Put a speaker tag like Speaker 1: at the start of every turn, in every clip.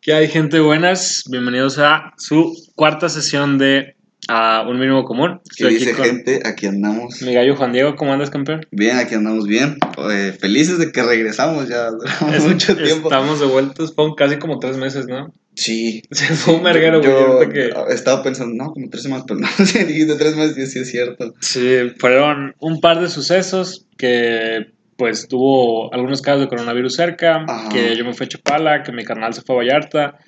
Speaker 1: ¿Qué hay, gente? Buenas. Bienvenidos a su cuarta sesión de ah, Un Mínimo Común.
Speaker 2: ¿Qué
Speaker 1: Estoy
Speaker 2: dice
Speaker 1: aquí con
Speaker 2: gente? Aquí andamos.
Speaker 1: mi gallo Juan Diego. ¿Cómo andas, campeón?
Speaker 2: Bien, aquí andamos bien. Eh, felices de que regresamos ya. Duramos
Speaker 1: Es-
Speaker 2: mucho tiempo.
Speaker 1: Estamos de vuelta. Fueron casi como tres meses, ¿no?
Speaker 2: Sí.
Speaker 1: Se fue un verguero, güey. Que-
Speaker 2: estaba pensando, no, como tres semanas, pero no, dijiste tres meses sí es cierto.
Speaker 1: Sí, fueron un par de sucesos que pues tuvo algunos casos de coronavirus cerca,
Speaker 2: Ajá.
Speaker 1: que yo me fui a Chapala, que mi carnal se fue a Vallarta,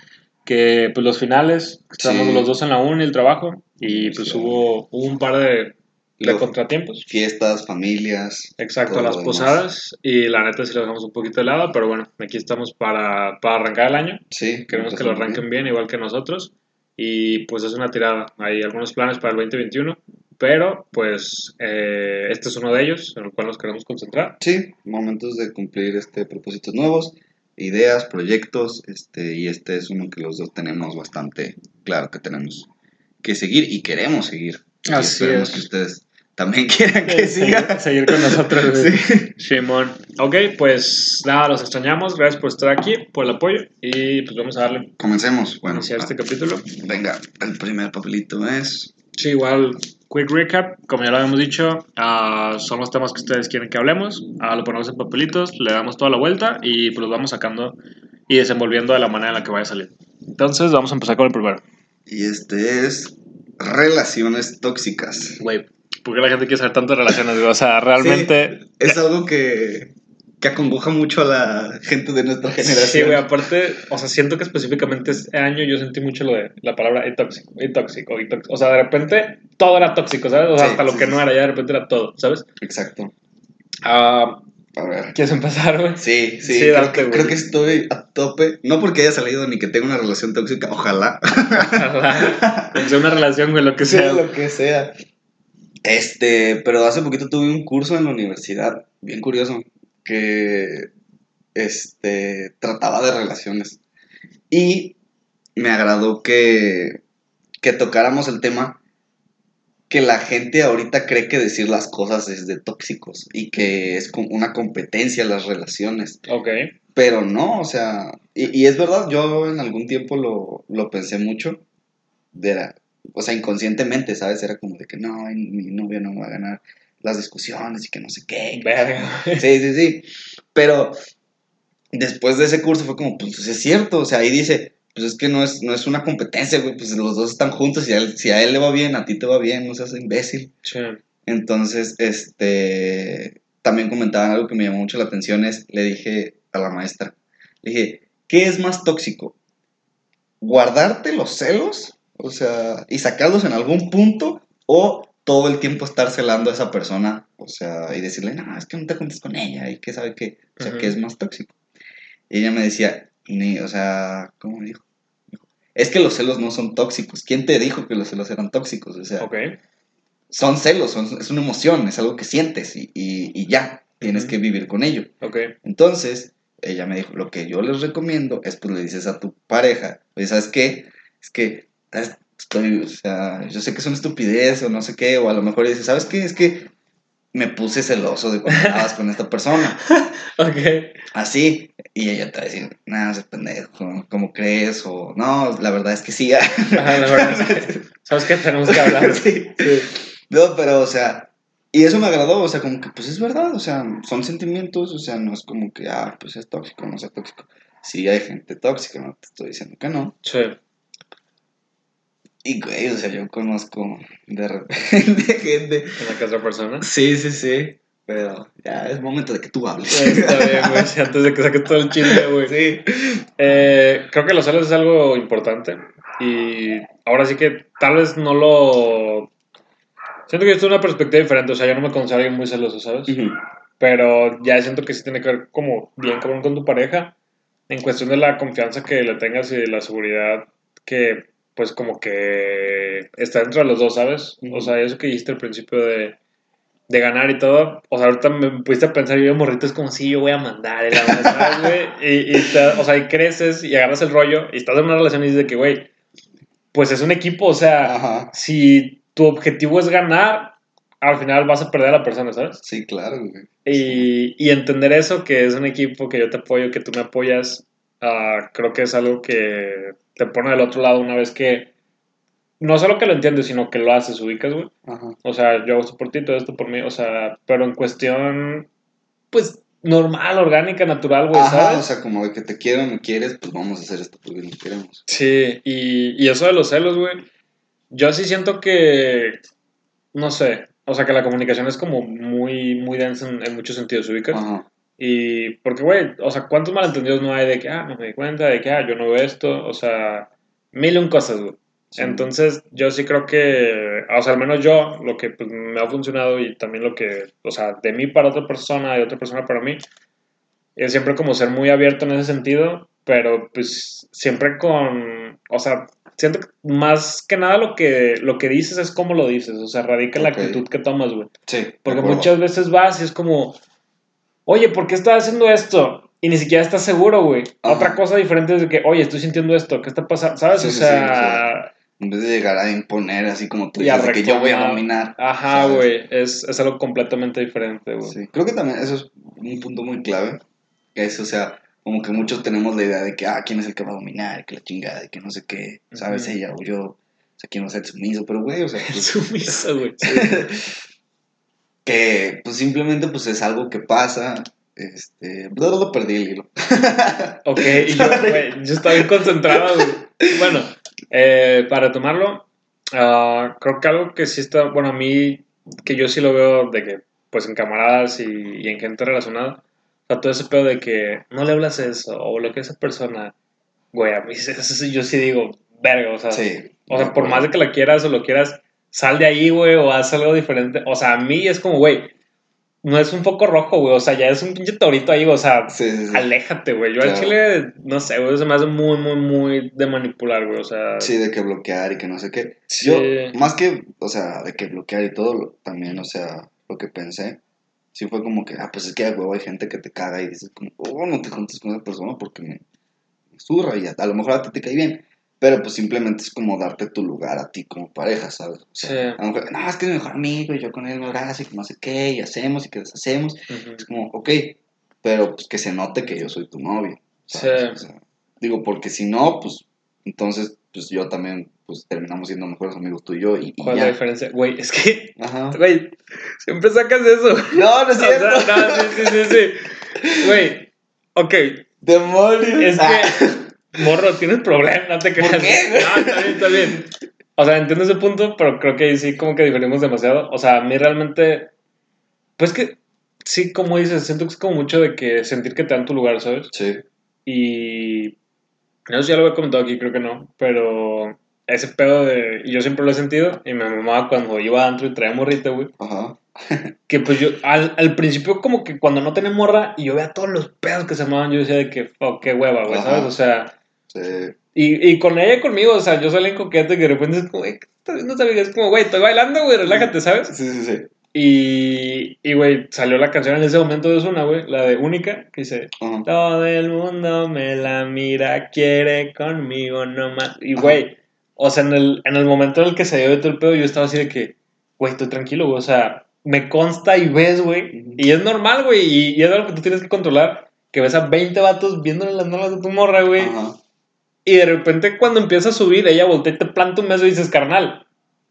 Speaker 1: que pues los finales, estábamos
Speaker 2: Sí.
Speaker 1: los dos en la uni, el trabajo, y pues
Speaker 2: Sí.
Speaker 1: hubo, hubo un par de, de contratiempos.
Speaker 2: Fiestas, familias.
Speaker 1: Exacto, las posadas, y la neta sí lo dejamos un poquito de lado, pero bueno, aquí estamos para, para arrancar el año,
Speaker 2: Sí.
Speaker 1: queremos que lo arranquen bien, igual que nosotros, y pues es una tirada, hay algunos planes para el 2021, pero pues eh, este es uno de ellos en el cual nos queremos concentrar.
Speaker 2: Sí, momentos de cumplir este propósitos nuevos, ideas, proyectos, este, y este es uno que los dos tenemos bastante claro que tenemos que seguir y queremos seguir. Y
Speaker 1: Así
Speaker 2: esperemos
Speaker 1: es.
Speaker 2: que ustedes también quieran que siga.
Speaker 1: Seguir, con nosotros.
Speaker 2: Sí.
Speaker 1: Shimon. Ok, pues nada, los extrañamos. Gracias por estar aquí, por el apoyo. Y pues vamos a darle
Speaker 2: Comencemos. Bueno,
Speaker 1: iniciar este capítulo.
Speaker 2: venga, el primer papelito es.
Speaker 1: Sí, igual, quick recap. Como ya lo habíamos dicho, ah, son los temas que ustedes quieren que hablemos. Ah, lo ponemos en papelitos, le damos toda la vuelta y pues los vamos sacando y desenvolviendo de la manera en la que vaya a salir. Entonces, vamos a empezar con el primero.
Speaker 2: Y este es. Relaciones tóxicas.
Speaker 1: Güey, ¿por qué la gente quiere saber tantas relaciones? O sea, realmente.
Speaker 2: Es algo que. Que acongoja mucho a la gente de nuestra generación.
Speaker 1: Sí, güey, aparte, o sea, siento que específicamente este año yo sentí mucho lo de la palabra y tóxico, y tóxico, y tóxico. O sea, de repente todo era tóxico, ¿sabes? O sea,
Speaker 2: Sí,
Speaker 1: hasta lo que
Speaker 2: sí,
Speaker 1: no era, ya de repente era todo, ¿sabes?
Speaker 2: Exacto.
Speaker 1: Ah,
Speaker 2: A ver.
Speaker 1: ¿Quieres empezar, güey?
Speaker 2: Sí, sí, creo,
Speaker 1: date,
Speaker 2: que, creo que estoy a tope. No porque haya salido ni que tenga una relación tóxica, ojalá.
Speaker 1: Ojalá. sea una relación, güey, lo que sea.
Speaker 2: Sea lo que sea. Este, pero hace poquito tuve un curso en la universidad, bien curioso, que este trataba de relaciones. Y me agradó que, que tocáramos el tema que la gente ahorita cree que decir las cosas es de tóxicos y que es como una competencia las relaciones.
Speaker 1: Ok.
Speaker 2: Pero no, o sea, y, y es verdad, yo en algún tiempo lo, lo pensé mucho, era, o sea, inconscientemente, ¿sabes? Era como de que no, mi novio no me va a ganar las discusiones y que no sé qué.
Speaker 1: Verga.
Speaker 2: Sí, sí, sí. Pero después de ese curso fue como, pues es cierto, o sea, ahí dice, pues es que no es, no es una competencia, güey, pues los dos están juntos y a él- si a él le va bien, a ti te va bien, no seas imbécil.
Speaker 1: Sí.
Speaker 2: Entonces, este, también comentaban algo que me llamó mucho la atención, es, le dije a la maestra, le dije, ¿qué es más tóxico? ¿Guardarte los celos? O sea, y sacarlos en algún punto, o todo el tiempo estar celando a esa persona, o sea, y decirle, no, es que no te juntes con ella, y que sabe que, o sea,
Speaker 1: Ujú.
Speaker 2: ¿qué es más tóxico? Y ella me decía, ni, o sea, ¿cómo me dijo? Dijo, Es que los celos no son tóxicos. ¿Quién te dijo que los celos eran tóxicos? O sea, son celos, son- es una emoción, es algo que sientes y, y- y ya, tienes que vivir con ello. Entonces, ella me dijo, lo que yo les recomiendo es pues le dices a tu pareja, ¿sabes qué? Es que estoy, o sea, yo sé que es una estupidez o no sé qué, o a lo mejor dices, ¿sabes qué? Es que me puse celoso de cuando estabas con esta persona.
Speaker 1: Ok.
Speaker 2: Así, y ella te va a decir, nada, ese pendejo, ¿cómo crees? O no, la verdad es que sí.
Speaker 1: Ajá, la verdad es que- ¿Sabes qué? Tenemos que hablar.
Speaker 2: Sí.
Speaker 1: Sí.
Speaker 2: No, pero, o sea, y eso me agradó, o sea, como que, pues es verdad, o sea, son sentimientos, o sea, no es como que, ah, pues es tóxico, no es tóxico. Sí, hay gente tóxica, no te estoy diciendo que no.
Speaker 1: Sí.
Speaker 2: Y, güey, o sea, yo conozco de repente gente.
Speaker 1: En la que otra persona.
Speaker 2: Sí, sí, sí, pero ya es momento de que tú hables.
Speaker 1: Está bien, güey. Antes de que saques todo el chisme, güey.
Speaker 2: Sí.
Speaker 1: Eh, creo que los celos es algo importante. Y ahora sí que tal vez no lo. Siento que esto es una perspectiva diferente. O sea, yo no me considero alguien muy celoso, ¿sabes? Pero ya siento que sí tiene que ver como bien cabrón con tu pareja. En cuestión de la confianza que le tengas y de la seguridad que, pues, como que está entre los dos, ¿sabes? O sea, eso que dijiste al principio de, de ganar y todo. O sea, ahorita me pudiste a pensar, yo morrito es como si yo voy a mandar, ¿sabes, güey? Y, y te- o sea, y creces y agarras el rollo y estás en una relación y dices de que, güey, pues es un equipo, o sea,
Speaker 2: Ajá.
Speaker 1: si tu objetivo es ganar, al final vas a perder a la persona, ¿sabes?
Speaker 2: Sí, claro, güey.
Speaker 1: Y, y entender eso, que es un equipo, que yo te apoyo, que tú me apoyas, ah, creo que es algo que te pone del otro lado una vez que no solo que lo entiendes, sino que lo haces, ubicas, güey.
Speaker 2: Ajá.
Speaker 1: O sea, yo hago esto por ti, todo esto por mí, o sea, pero en cuestión, pues, normal, orgánica, natural, güey, ¿sabes?
Speaker 2: o sea, como de que te quiero, me quieres, pues vamos a hacer esto porque nos queremos.
Speaker 1: Sí, y, y eso de los celos, güey. Yo sí siento que, no sé, o sea, que la comunicación es como muy, muy densa en, en muchos sentidos, ¿ubicas?
Speaker 2: Ajá.
Speaker 1: Y porque, güey, o sea, ¿cuántos malentendidos no hay de que, ah, no me di cuenta, de que, ah, yo no veo esto? O sea, mil y un cosas, güey.
Speaker 2: Sí.
Speaker 1: Entonces, yo sí creo que, o sea, al menos yo, lo que pues, me ha funcionado y también lo que, o sea, de mí para otra persona, de otra persona para mí, es siempre como ser muy abierto en ese sentido, pero pues siempre con, o sea, siento que más que nada lo que, lo que dices es cómo lo dices, o sea, radica en la
Speaker 2: Ok.
Speaker 1: actitud que tomas, güey.
Speaker 2: Sí.
Speaker 1: Porque muchas veces vas y es como, oye, ¿por qué estás haciendo esto? Y ni siquiera estás seguro, güey.
Speaker 2: Ajá.
Speaker 1: Otra cosa diferente es de que, oye, estoy sintiendo esto, ¿qué está pasando? ¿Sabes?
Speaker 2: Sí,
Speaker 1: o
Speaker 2: sí,
Speaker 1: sea,
Speaker 2: En vez de llegar a imponer así como tú dices, de que yo voy a dominar.
Speaker 1: ajá,
Speaker 2: ¿sabes?
Speaker 1: güey, es, es algo completamente diferente, güey.
Speaker 2: Sí. Creo que también eso es un punto muy clave. Que es, o sea, como que muchos tenemos la idea de que, ah, ¿quién es el que va a dominar? Que la chingada, que no sé qué, ¿sabes? Ella o yo. O sea, ¿quién va a ser sumiso? Pero, güey, o sea, pues,
Speaker 1: Sumiso, güey.
Speaker 2: que pues simplemente pues es algo que pasa. Este, lo, lo perdí el hilo.
Speaker 1: Ok, y yo, güey, yo estaba bien concentrado. Bueno, eh, para tomarlo, ah, creo que algo que sí está, bueno, a mí, que yo sí lo veo de que, pues en camaradas y, y en gente relacionada, o sea, todo ese pedo de que no le hablas eso, o lo que esa persona, güey, a mí yo sí digo, verga, o sea,
Speaker 2: Sí.
Speaker 1: o sea, por más de que la quieras o lo quieras, sal de ahí, güey, o haz algo diferente. O sea, a mí es como, güey, no es un foco rojo, güey, o sea, ya es un pinche torito ahí, o sea,
Speaker 2: Sí, sí, sí.
Speaker 1: aléjate, güey. Yo al
Speaker 2: Claro.
Speaker 1: chile, no sé, güey, se me hace muy, muy, muy de manipular, güey, o sea.
Speaker 2: Sí, de que bloquear y que no sé qué.
Speaker 1: Sí.
Speaker 2: Yo, más que, o sea, de que bloquear y todo, también, o sea, lo que pensé, sí fue como que, ah, pues es que huevo hay gente que te caga y dices como, oh, no te juntes con esa persona porque me, me zurra y a, a lo mejor a ti te cae bien. Pero pues simplemente es como darte tu lugar a ti como pareja, ¿sabes? O sea,
Speaker 1: Sí.
Speaker 2: a no, es que es mi mejor amigo y yo con él me abrazo y que no sé qué, y hacemos y que deshacemos. Es como, ok, pero pues que se note que yo soy tu novio. ¿sabes?
Speaker 1: Sí.
Speaker 2: O sea, digo, porque si no, pues entonces, pues yo también, pues terminamos siendo mejores amigos tú y yo y,
Speaker 1: ¿Cuál es la diferencia? Güey, es que,
Speaker 2: Ajá.
Speaker 1: güey, siempre sacas eso.
Speaker 2: No, no es cierto.
Speaker 1: no, sí, sí, sí, sí. Güey, ok,
Speaker 2: Demonios.
Speaker 1: es
Speaker 2: Ah,
Speaker 1: que, morro, tienes problemas, no te creas.
Speaker 2: qué?
Speaker 1: No, está bien, está bien. O sea, entiendo ese punto, pero creo que ahí sí como que diferimos demasiado. O sea, a mí realmente, pues que, sí, como dices, siento que es como mucho de que sentir que te dan tu lugar, ¿sabes?
Speaker 2: Sí.
Speaker 1: Y no sé si ya lo había comentado aquí, creo que no, pero ese pedo de, y yo siempre lo he sentido, y me mamaba cuando iba a antro y traía morrita, güey,
Speaker 2: Ajá.
Speaker 1: que pues yo, al, al principio como que cuando no tenía morra y yo veía todos los pedos que se armaban, yo decía de que, oh, qué hueva, güey. ¿sabes? O sea,
Speaker 2: Sí.
Speaker 1: y, y con ella y conmigo, o sea, yo salí en coquete y que de repente es como, güey, ¿qué estás viendo amiga? Es como, güey, estoy bailando, güey, relájate, ¿sabes?
Speaker 2: Sí, sí, sí.
Speaker 1: Y, y, güey, salió la canción en ese momento de Osuna, güey, la de Única, que dice,
Speaker 2: Ajá.
Speaker 1: todo el mundo me la mira, quiere conmigo nomás. Y, güey, o sea, en el, en el momento en el que se dio de todo el pedo, yo estaba así de que, güey, estoy tranquilo, güey. O sea, me consta y ves, güey.
Speaker 2: Ujú.
Speaker 1: Y es normal, güey. Y, y es algo que tú tienes que controlar. Que ves a 20 vatos viéndole las nalgas de tu morra, güey.
Speaker 2: Ajá.
Speaker 1: Y de repente, cuando empieza a subir, ella voltea y te planta un beso y dices, carnal,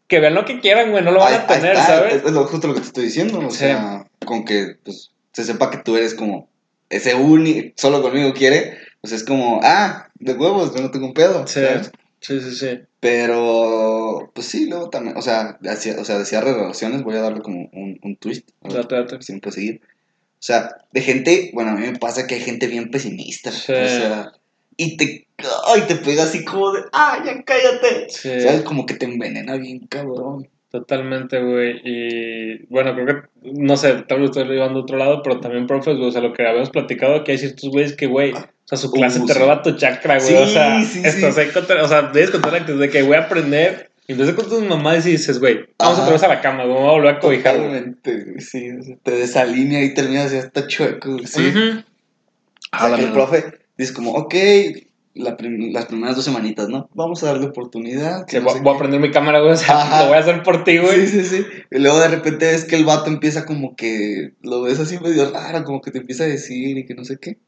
Speaker 1: que vean lo que quieran, güey. No lo van
Speaker 2: Ahí-
Speaker 1: a tener, ¿sabes?
Speaker 2: Es, es lo, justo lo que te estoy diciendo. O
Speaker 1: Sí.
Speaker 2: sea, con que pues, se sepa que tú eres como ese único, solo conmigo quiere, pues es como, ah, de huevos, yo no tengo un pedo.
Speaker 1: Sí,
Speaker 2: ¿sabes?
Speaker 1: sí, sí, sí.
Speaker 2: Pero, pues sí, luego también, o sea, hacia, o sea, de cierre de relaciones, voy a darle como un, un twist.
Speaker 1: Date, date.
Speaker 2: Siempre seguir. O sea, de gente, bueno, a mí me pasa que hay gente bien pesimista.
Speaker 1: Sí.
Speaker 2: O sea, y te, ay, te pega así como de, ah, ya cállate.
Speaker 1: Sí.
Speaker 2: ¿Sabes? Como que te envenena bien, cabrón.
Speaker 1: Totalmente, güey. Y bueno, creo que, no sé, tal vez lo estoy llevando a otro lado, pero también, profes, güey, o sea, lo que habíamos platicado, que hay ciertos güeyes que, güey, o sea, su clase
Speaker 2: Uh,
Speaker 1: te
Speaker 2: sí.
Speaker 1: roba tu chakra, güey.
Speaker 2: Sí,
Speaker 1: o sea,
Speaker 2: sí,
Speaker 1: estás
Speaker 2: sí.
Speaker 1: ahí contra- o sea, debes contar actitud de que voy a aprender. Y empiezas con tus mamás y dices, güey, vamos
Speaker 2: Ajá.
Speaker 1: otra vez a la cama, güey, vamos a volver a cobijar.
Speaker 2: Totalmente, güey, sí. o sea, te desalinea y terminas ya hasta chueco, sí.
Speaker 1: Ujú.
Speaker 2: O
Speaker 1: A
Speaker 2: sea,
Speaker 1: la
Speaker 2: que el profe dice como, ok, la prim- las primeras dos semanitas, ¿no? Vamos a darle oportunidad. que
Speaker 1: Sí,
Speaker 2: no
Speaker 1: voy, voy a
Speaker 2: qué".
Speaker 1: prender mi cámara, güey, o sea,
Speaker 2: Ajá.
Speaker 1: lo voy a hacer por ti, güey.
Speaker 2: Sí, sí, sí. Y luego de repente ves que el vato empieza como que lo ves así medio raro, como que te empieza a decir y que no sé qué.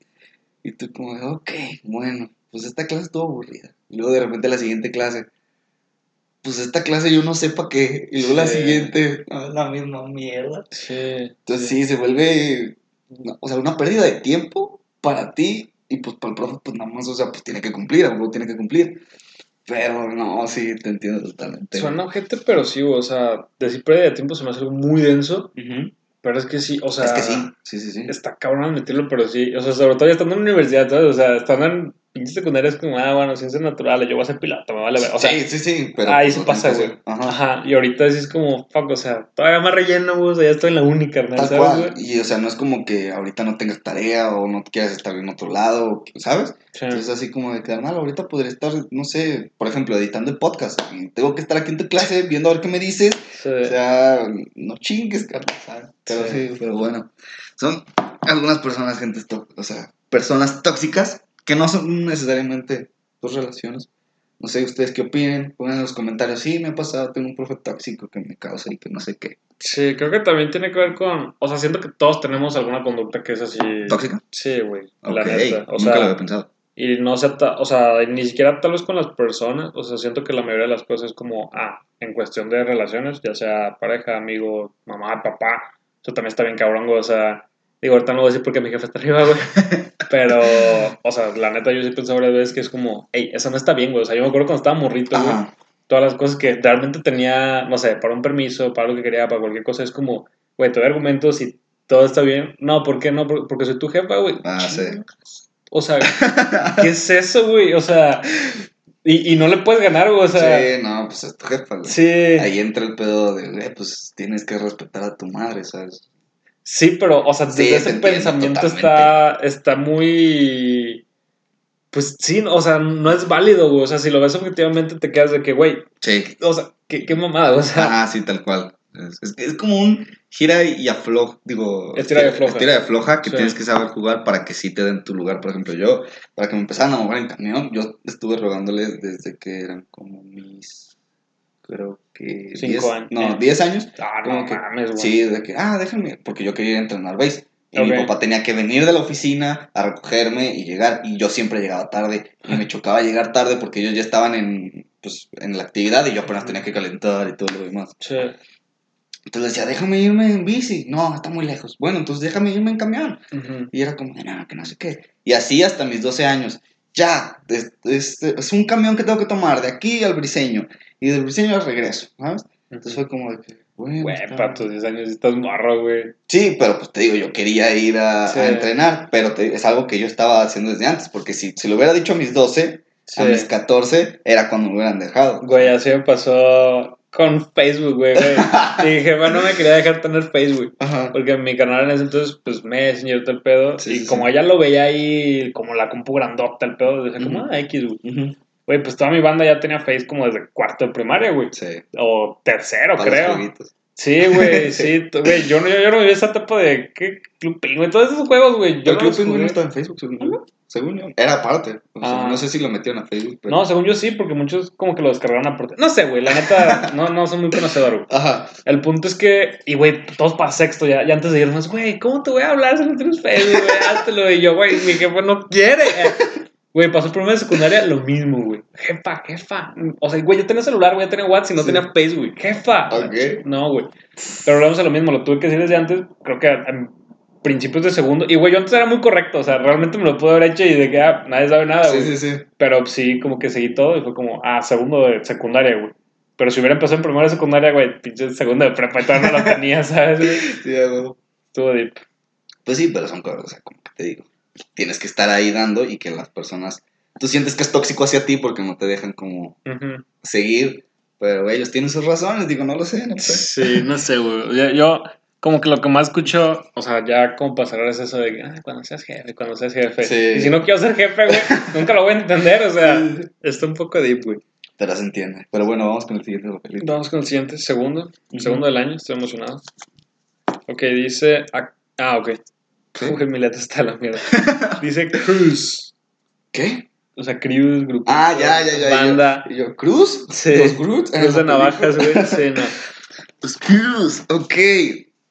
Speaker 2: Y tú como, ok, bueno, pues esta clase estuvo aburrida. Y luego de repente la siguiente clase, pues esta clase yo no sé para qué. Y luego la
Speaker 1: Sí.
Speaker 2: siguiente, ah, la misma mierda.
Speaker 1: Sí.
Speaker 2: Entonces sí, se vuelve, una- o sea, una pérdida de tiempo para ti y pues para el profe, pues nada más, o sea, pues tiene que cumplir, algo tiene que cumplir. Pero no, sí, te entiendo totalmente.
Speaker 1: Suena ojete, pero sí, o sea, decir pérdida de tiempo se me hace algo muy denso,
Speaker 2: Ujú.
Speaker 1: pero es que sí, o sea,
Speaker 2: es que sí, sí, sí, sí.
Speaker 1: está cabrón admitirlo, pero sí, o sea, sobre todo ya estando en la universidad, ¿sabes? O sea, estando en pinche secundaria es como, ah, bueno, ciencias naturales, yo voy a ser piloto, me vale ver, o sea,
Speaker 2: sí, sí, sí, pero...
Speaker 1: ahí se pasa, güey. Ajá.
Speaker 2: Ajá.
Speaker 1: y ahorita sí es como, fuck, o sea, todavía más relleno, güey, o sea, ya estoy en la
Speaker 2: Tal
Speaker 1: ¿sabes,
Speaker 2: cual. Y, o sea, no es como que ahorita no tengas tarea o no quieras estar en otro lado, ¿sabes?
Speaker 1: Sí.
Speaker 2: Entonces, así como de carnal, ahorita podría estar, no sé, por ejemplo, editando el podcast. Y tengo que estar aquí en tu clase viendo a ver qué me dices.
Speaker 1: Sí.
Speaker 2: O sea, no chingues, carnal, ¿sabes? Pero
Speaker 1: Sí.
Speaker 2: sí, pero bueno. Son algunas personas, gente, o sea, personas tóxicas que no son necesariamente dos relaciones. No sé ustedes qué opinen, pongan en los comentarios. Sí, me ha pasado, tengo un profe tóxico que me causa y que no sé qué.
Speaker 1: Sí, creo que también tiene que ver con, o sea, siento que todos tenemos alguna conducta que es así.
Speaker 2: ¿Tóxica?
Speaker 1: Sí, güey,
Speaker 2: Ok,
Speaker 1: la neta, o
Speaker 2: nunca lo
Speaker 1: sea,
Speaker 2: había pensado.
Speaker 1: y no ta- o sea, ni siquiera tal vez con las personas, o sea, siento que la mayoría de las cosas es como, ah, en cuestión de relaciones, ya sea pareja, amigo, mamá, papá, eso también está bien cabrón, o sea, digo, ahorita no voy a decir porque mi jefe está arriba, güey, pero, o sea, la neta yo sí he pensado varias veces que es como, hey, eso no está bien, güey, o sea, yo me acuerdo cuando estaba morrito, güey, todas las cosas que realmente tenía, no sé, para un permiso, para lo que quería, para cualquier cosa, es como, güey, te doy argumentos y todo está bien. No, ¿por qué no? Por- Porque soy tu jefa, güey.
Speaker 2: Ah, sí.
Speaker 1: O sea, ¿qué es eso, güey? O sea, y, y no le puedes ganar, güey, o sea,
Speaker 2: sí, no, pues es tu jefa, güey.
Speaker 1: sí,
Speaker 2: Ahí entra el pedo de, güey, pues tienes que respetar a tu madre, ¿sabes?
Speaker 1: Sí, pero, o sea,
Speaker 2: Sí,
Speaker 1: desde ese pensamiento
Speaker 2: totalmente.
Speaker 1: está, está muy... Pues sí, o sea, no es válido, güey. O sea, si lo ves objetivamente te quedas de que, güey,
Speaker 2: Sí.
Speaker 1: o sea, qué, qué mamada, o sea.
Speaker 2: Ajá, sí, tal cual. Es, es- es como un gira y afloja, digo...
Speaker 1: Estira y afloja.
Speaker 2: Estira y afloja que
Speaker 1: Sí.
Speaker 2: tienes que saber jugar para que sí te den tu lugar. Por ejemplo, yo, para que me empezaran a mover en camión, yo estuve rogándoles desde que eran como mis... Creo que...
Speaker 1: Cinco
Speaker 2: 10
Speaker 1: años.
Speaker 2: No, 10 años.
Speaker 1: Ah, no
Speaker 2: Como que-
Speaker 1: mames, güey.
Speaker 2: Sí, de que, ah, déjame, porque yo quería ir a entrenar base. Y
Speaker 1: Ok.
Speaker 2: mi papá tenía que venir de la oficina a recogerme y llegar. Y yo siempre llegaba tarde. Y me chocaba llegar tarde porque ellos ya estaban en, pues, en la actividad y yo apenas tenía que calentar y todo lo demás.
Speaker 1: Sí.
Speaker 2: Entonces decía, déjame irme en bici. No, está muy lejos. Bueno, entonces déjame irme en camión.
Speaker 1: Ujú.
Speaker 2: Y era como, no, que no sé qué. Y así hasta mis 12 años. Ya, es, es- es un camión que tengo que tomar de aquí al briseño. Y del briseño al regreso, ¿sabes? Entonces fue como de que, bueno.
Speaker 1: Güey,
Speaker 2: está
Speaker 1: para tus 10 años estás morro, güey.
Speaker 2: Sí, pero pues te digo, yo quería ir a,
Speaker 1: Sí.
Speaker 2: a entrenar, pero te- es algo que yo estaba haciendo desde antes, porque si, si lo hubiera dicho a mis 12,
Speaker 1: Sí.
Speaker 2: a mis 14, era cuando me hubieran dejado.
Speaker 1: Güey, así me pasó con Facebook, güey. güey. Mi jefa no me quería dejar tener Facebook.
Speaker 2: Ajá.
Speaker 1: Porque mi canal en ese entonces, pues Messenger, todo el pedo.
Speaker 2: Sí,
Speaker 1: y
Speaker 2: sí,
Speaker 1: como
Speaker 2: sí.
Speaker 1: ella lo veía ahí, como la compu grandota, el pedo, decía como,
Speaker 2: Ujú.
Speaker 1: ah, X, güey.
Speaker 2: Ujú.
Speaker 1: Güey, pues toda mi banda ya tenía Face como desde cuarto de primaria, güey.
Speaker 2: Sí.
Speaker 1: O tercero,
Speaker 2: para
Speaker 1: creo. Sí, güey, sí. Güey, yo no, yo, yo no viví esa etapa de, ¿qué? Club Penguin, todos esos juegos, güey. Yo
Speaker 2: el
Speaker 1: no
Speaker 2: Club Penguin no estaba en Facebook, según yo. Según yo. Era aparte. O sea,
Speaker 1: Ah.
Speaker 2: no sé si lo metieron a Facebook, pero...
Speaker 1: No, según yo sí, porque muchos como que lo descargaron aparte. No sé, güey, la neta, no, no soy muy conocedor, güey.
Speaker 2: Ajá.
Speaker 1: El punto es que, y güey, todos para sexto, ya, ya antes de irnos, güey, ¿cómo te voy a hablar si no tienes Facebook, güey? Háztelo. Y yo, güey, mi jefe no quiere. Güey, pasó primero de secundaria, lo mismo, güey. Jefa, jefa. O sea, güey, yo tenía celular, güey, yo tenía WhatsApp y no
Speaker 2: Sí.
Speaker 1: tenía Facebook. Jefa.
Speaker 2: Ok.
Speaker 1: No, güey. Pero volvemos a lo mismo, lo tuve que decir desde antes, creo que en principios de segundo. Y, güey, yo antes era muy correcto, o sea, realmente me lo pude haber hecho y de que, ah, nadie sabe nada,
Speaker 2: Sí,
Speaker 1: güey.
Speaker 2: sí, sí.
Speaker 1: Pero sí, como que seguí todo y fue como, ah, segundo de secundaria, güey. Pero si hubiera empezado en primero de secundaria, güey, pinche segundo de prepa y todavía no lo tenía, ¿sabes, güey?
Speaker 2: Sí, a huevo.
Speaker 1: Estuvo deep.
Speaker 2: Pues sí, pero son cosas, o sea, como que te digo. Tienes que estar ahí dando y que las personas... Tú sientes que es tóxico hacia ti porque no te dejan como
Speaker 1: Ujú.
Speaker 2: seguir, pero ellos tienen sus razones, digo, no lo sé, no sé.
Speaker 1: Sí, no sé, güey. Yo, yo, como que lo que más escucho, o sea, ya como cerrar es eso de que, cuando seas jefe, cuando seas jefe.
Speaker 2: Sí.
Speaker 1: Y si no quiero ser jefe, güey, nunca lo voy a entender, o sea, está un poco deep, güey.
Speaker 2: Pero se entiende. Pero bueno, vamos con el siguiente papelito.
Speaker 1: Vamos con el siguiente, segundo,
Speaker 2: Ujú.
Speaker 1: segundo del año, estoy emocionado. Ok, dice, ah, ah, ok.
Speaker 2: ¿Sí?
Speaker 1: Uy, mi letra está la mierda. Dice Cruz.
Speaker 2: ¿Qué?
Speaker 1: O sea, Cruz, grupo.
Speaker 2: Ah, ya, ya, ya.
Speaker 1: Banda.
Speaker 2: Y yo, ¿y yo, ¿Cruz?
Speaker 1: Sí.
Speaker 2: ¿Los? Ah,
Speaker 1: Cruz de
Speaker 2: la
Speaker 1: navajas, güey. Sí, no.
Speaker 2: Los Cruz, ok.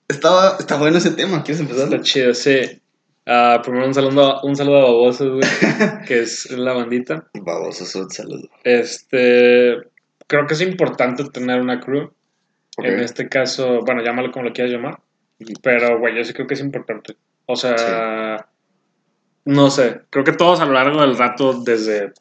Speaker 2: Estaba, está bueno ese tema, ¿quieres empezar?
Speaker 1: Está chido, sí. Ah, primero un saludo, un saludo a Babosos, güey, que es la bandita.
Speaker 2: Babosos, un saludo.
Speaker 1: Este, creo que es importante tener una crew.
Speaker 2: Ok.
Speaker 1: En este caso, bueno, llámalo como lo quieras llamar. Pero, güey, yo sí creo que es importante. O sea, no sé, creo que todos a lo largo del rato, desde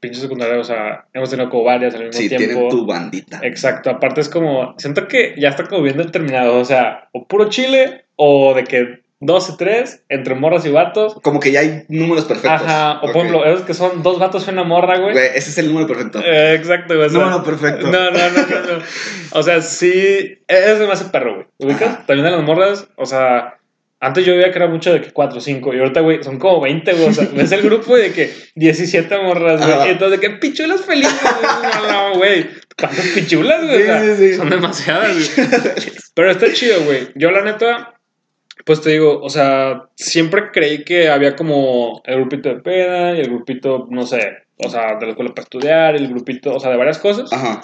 Speaker 1: pinche secundaria, o sea, hemos tenido como varias al mismo
Speaker 2: Sí,
Speaker 1: tiempo.
Speaker 2: tienen tu bandita.
Speaker 1: Exacto, aparte es como, siento que ya está como bien determinado, o sea, o puro chile, o de que 12, 3, entre morras y vatos.
Speaker 2: Como que ya hay números perfectos.
Speaker 1: Ajá, o
Speaker 2: Ok.
Speaker 1: por ejemplo, esos que son dos vatos y una morra, güey.
Speaker 2: Güey, ese es el número perfecto.
Speaker 1: Eh, exacto, güey. o sea,
Speaker 2: Número perfecto.
Speaker 1: No, no, no, no, no. O sea, sí, eso me hace perro, güey. ¿Ubicas?
Speaker 2: Ajá.
Speaker 1: También de las morras, o sea, antes yo veía que era mucho de que 4 o 5, y ahorita, güey, son como 20, güey. O sea, ves el grupo de que 17 morras, güey.
Speaker 2: Ajá.
Speaker 1: Y entonces, de que pichulas felices, güey. No, no, güey. ¿Cuántas pichulas, güey? O sea,
Speaker 2: Sí, sí, sí.
Speaker 1: Son demasiadas, güey. Pero está chido, güey. Yo, la neta, pues te digo, o sea, siempre creí que había como el grupito de peda y el grupito, no sé, o sea, de la escuela para estudiar, el grupito, o sea, de varias cosas.
Speaker 2: Ajá,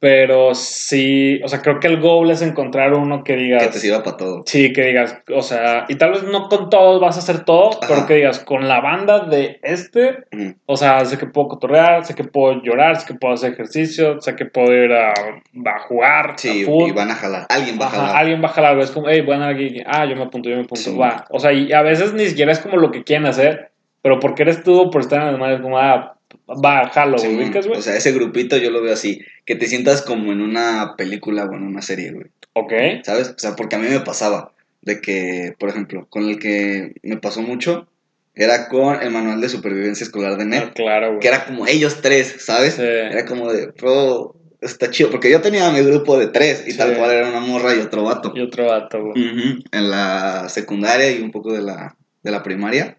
Speaker 1: Pero sí, o sea, creo que el goal es encontrar uno que digas.
Speaker 2: que te sirva para todo.
Speaker 1: Sí, que digas, o sea, y tal vez no con todos vas a hacer todo,
Speaker 2: Ajá.
Speaker 1: pero que digas, con la banda de este, o sea, sé que puedo cotorrear, sé que puedo llorar, sé que puedo hacer ejercicio, sé que puedo ir a, a jugar,
Speaker 2: Sí,
Speaker 1: a fútbol.
Speaker 2: y van a jalar. Alguien va a jalar.
Speaker 1: alguien va a jalar. Es como, hey, andar aquí. Ah, yo me apunto, yo me apunto.
Speaker 2: Sí.
Speaker 1: Va. O sea, y a veces ni siquiera es como lo que quieren hacer, pero porque eres tú por estar en las manos, como, ah, va,
Speaker 2: Sí,
Speaker 1: güey. ¿Ubicas, güey?
Speaker 2: o sea, ese grupito yo lo veo así, que te sientas como en una película o en una serie, güey.
Speaker 1: ok.
Speaker 2: ¿Sabes? O sea, porque a mí me pasaba de que, por ejemplo, con el que me pasó mucho era con el manual de supervivencia escolar de
Speaker 1: Ah,
Speaker 2: NET,
Speaker 1: claro, güey.
Speaker 2: que era como ellos tres, ¿sabes?
Speaker 1: Sí.
Speaker 2: Era como de, bro, está chido, porque yo tenía mi grupo de tres y
Speaker 1: Sí.
Speaker 2: tal cual era una morra y otro vato.
Speaker 1: Y otro vato, güey.
Speaker 2: En la secundaria y un poco de la, de la primaria.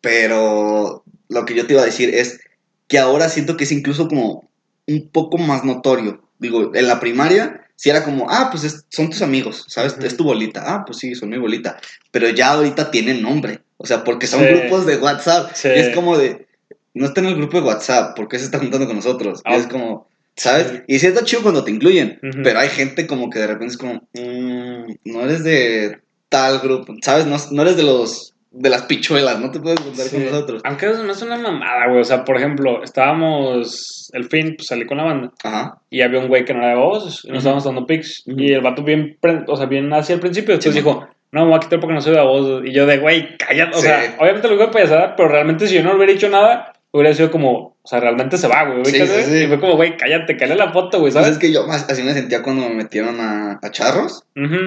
Speaker 2: Pero lo que yo te iba a decir es que ahora siento que es incluso como un poco más notorio. Digo, en la primaria sí era como, ah, pues es- son tus amigos, ¿sabes? Es tu bolita. Ah, pues sí, son mi bolita. Pero ya ahorita tienen nombre. O sea, porque son
Speaker 1: Sí.
Speaker 2: grupos de WhatsApp.
Speaker 1: Sí.
Speaker 2: Y es como de, no está en el grupo de WhatsApp, ¿por qué se está juntando con nosotros? Y
Speaker 1: Ah.
Speaker 2: es como, ¿sabes?
Speaker 1: Sí.
Speaker 2: Y sí está chido cuando te incluyen. Pero hay gente como que de repente es como, "Mm, no eres de tal grupo, ¿sabes? No, no eres de los de las pichuelas, no te puedes juntar
Speaker 1: Sí.
Speaker 2: con nosotros.
Speaker 1: Aunque eso no es una mamada, güey. O sea, por ejemplo, estábamos. El fin, pues salí con la banda.
Speaker 2: Ajá.
Speaker 1: Y había un güey que no era de voz. Y nos estábamos dando pics. Y el vato bien. O sea, bien así al principio. Después
Speaker 2: Sí,
Speaker 1: dijo. No, me voy a quitar porque no soy de voz. Y yo de, güey, cállate. O
Speaker 2: Sí.
Speaker 1: sea, obviamente lo digo de payasada, pero realmente si yo no hubiera dicho nada, hubiera sido como, o sea, realmente se va, güey.
Speaker 2: Sí, sí, sí.
Speaker 1: Y fue como, güey, cállate, cállate la foto, güey,
Speaker 2: ¿Sabes?
Speaker 1: ¿sabes?
Speaker 2: Es que yo así me sentía cuando me metieron a, a charros.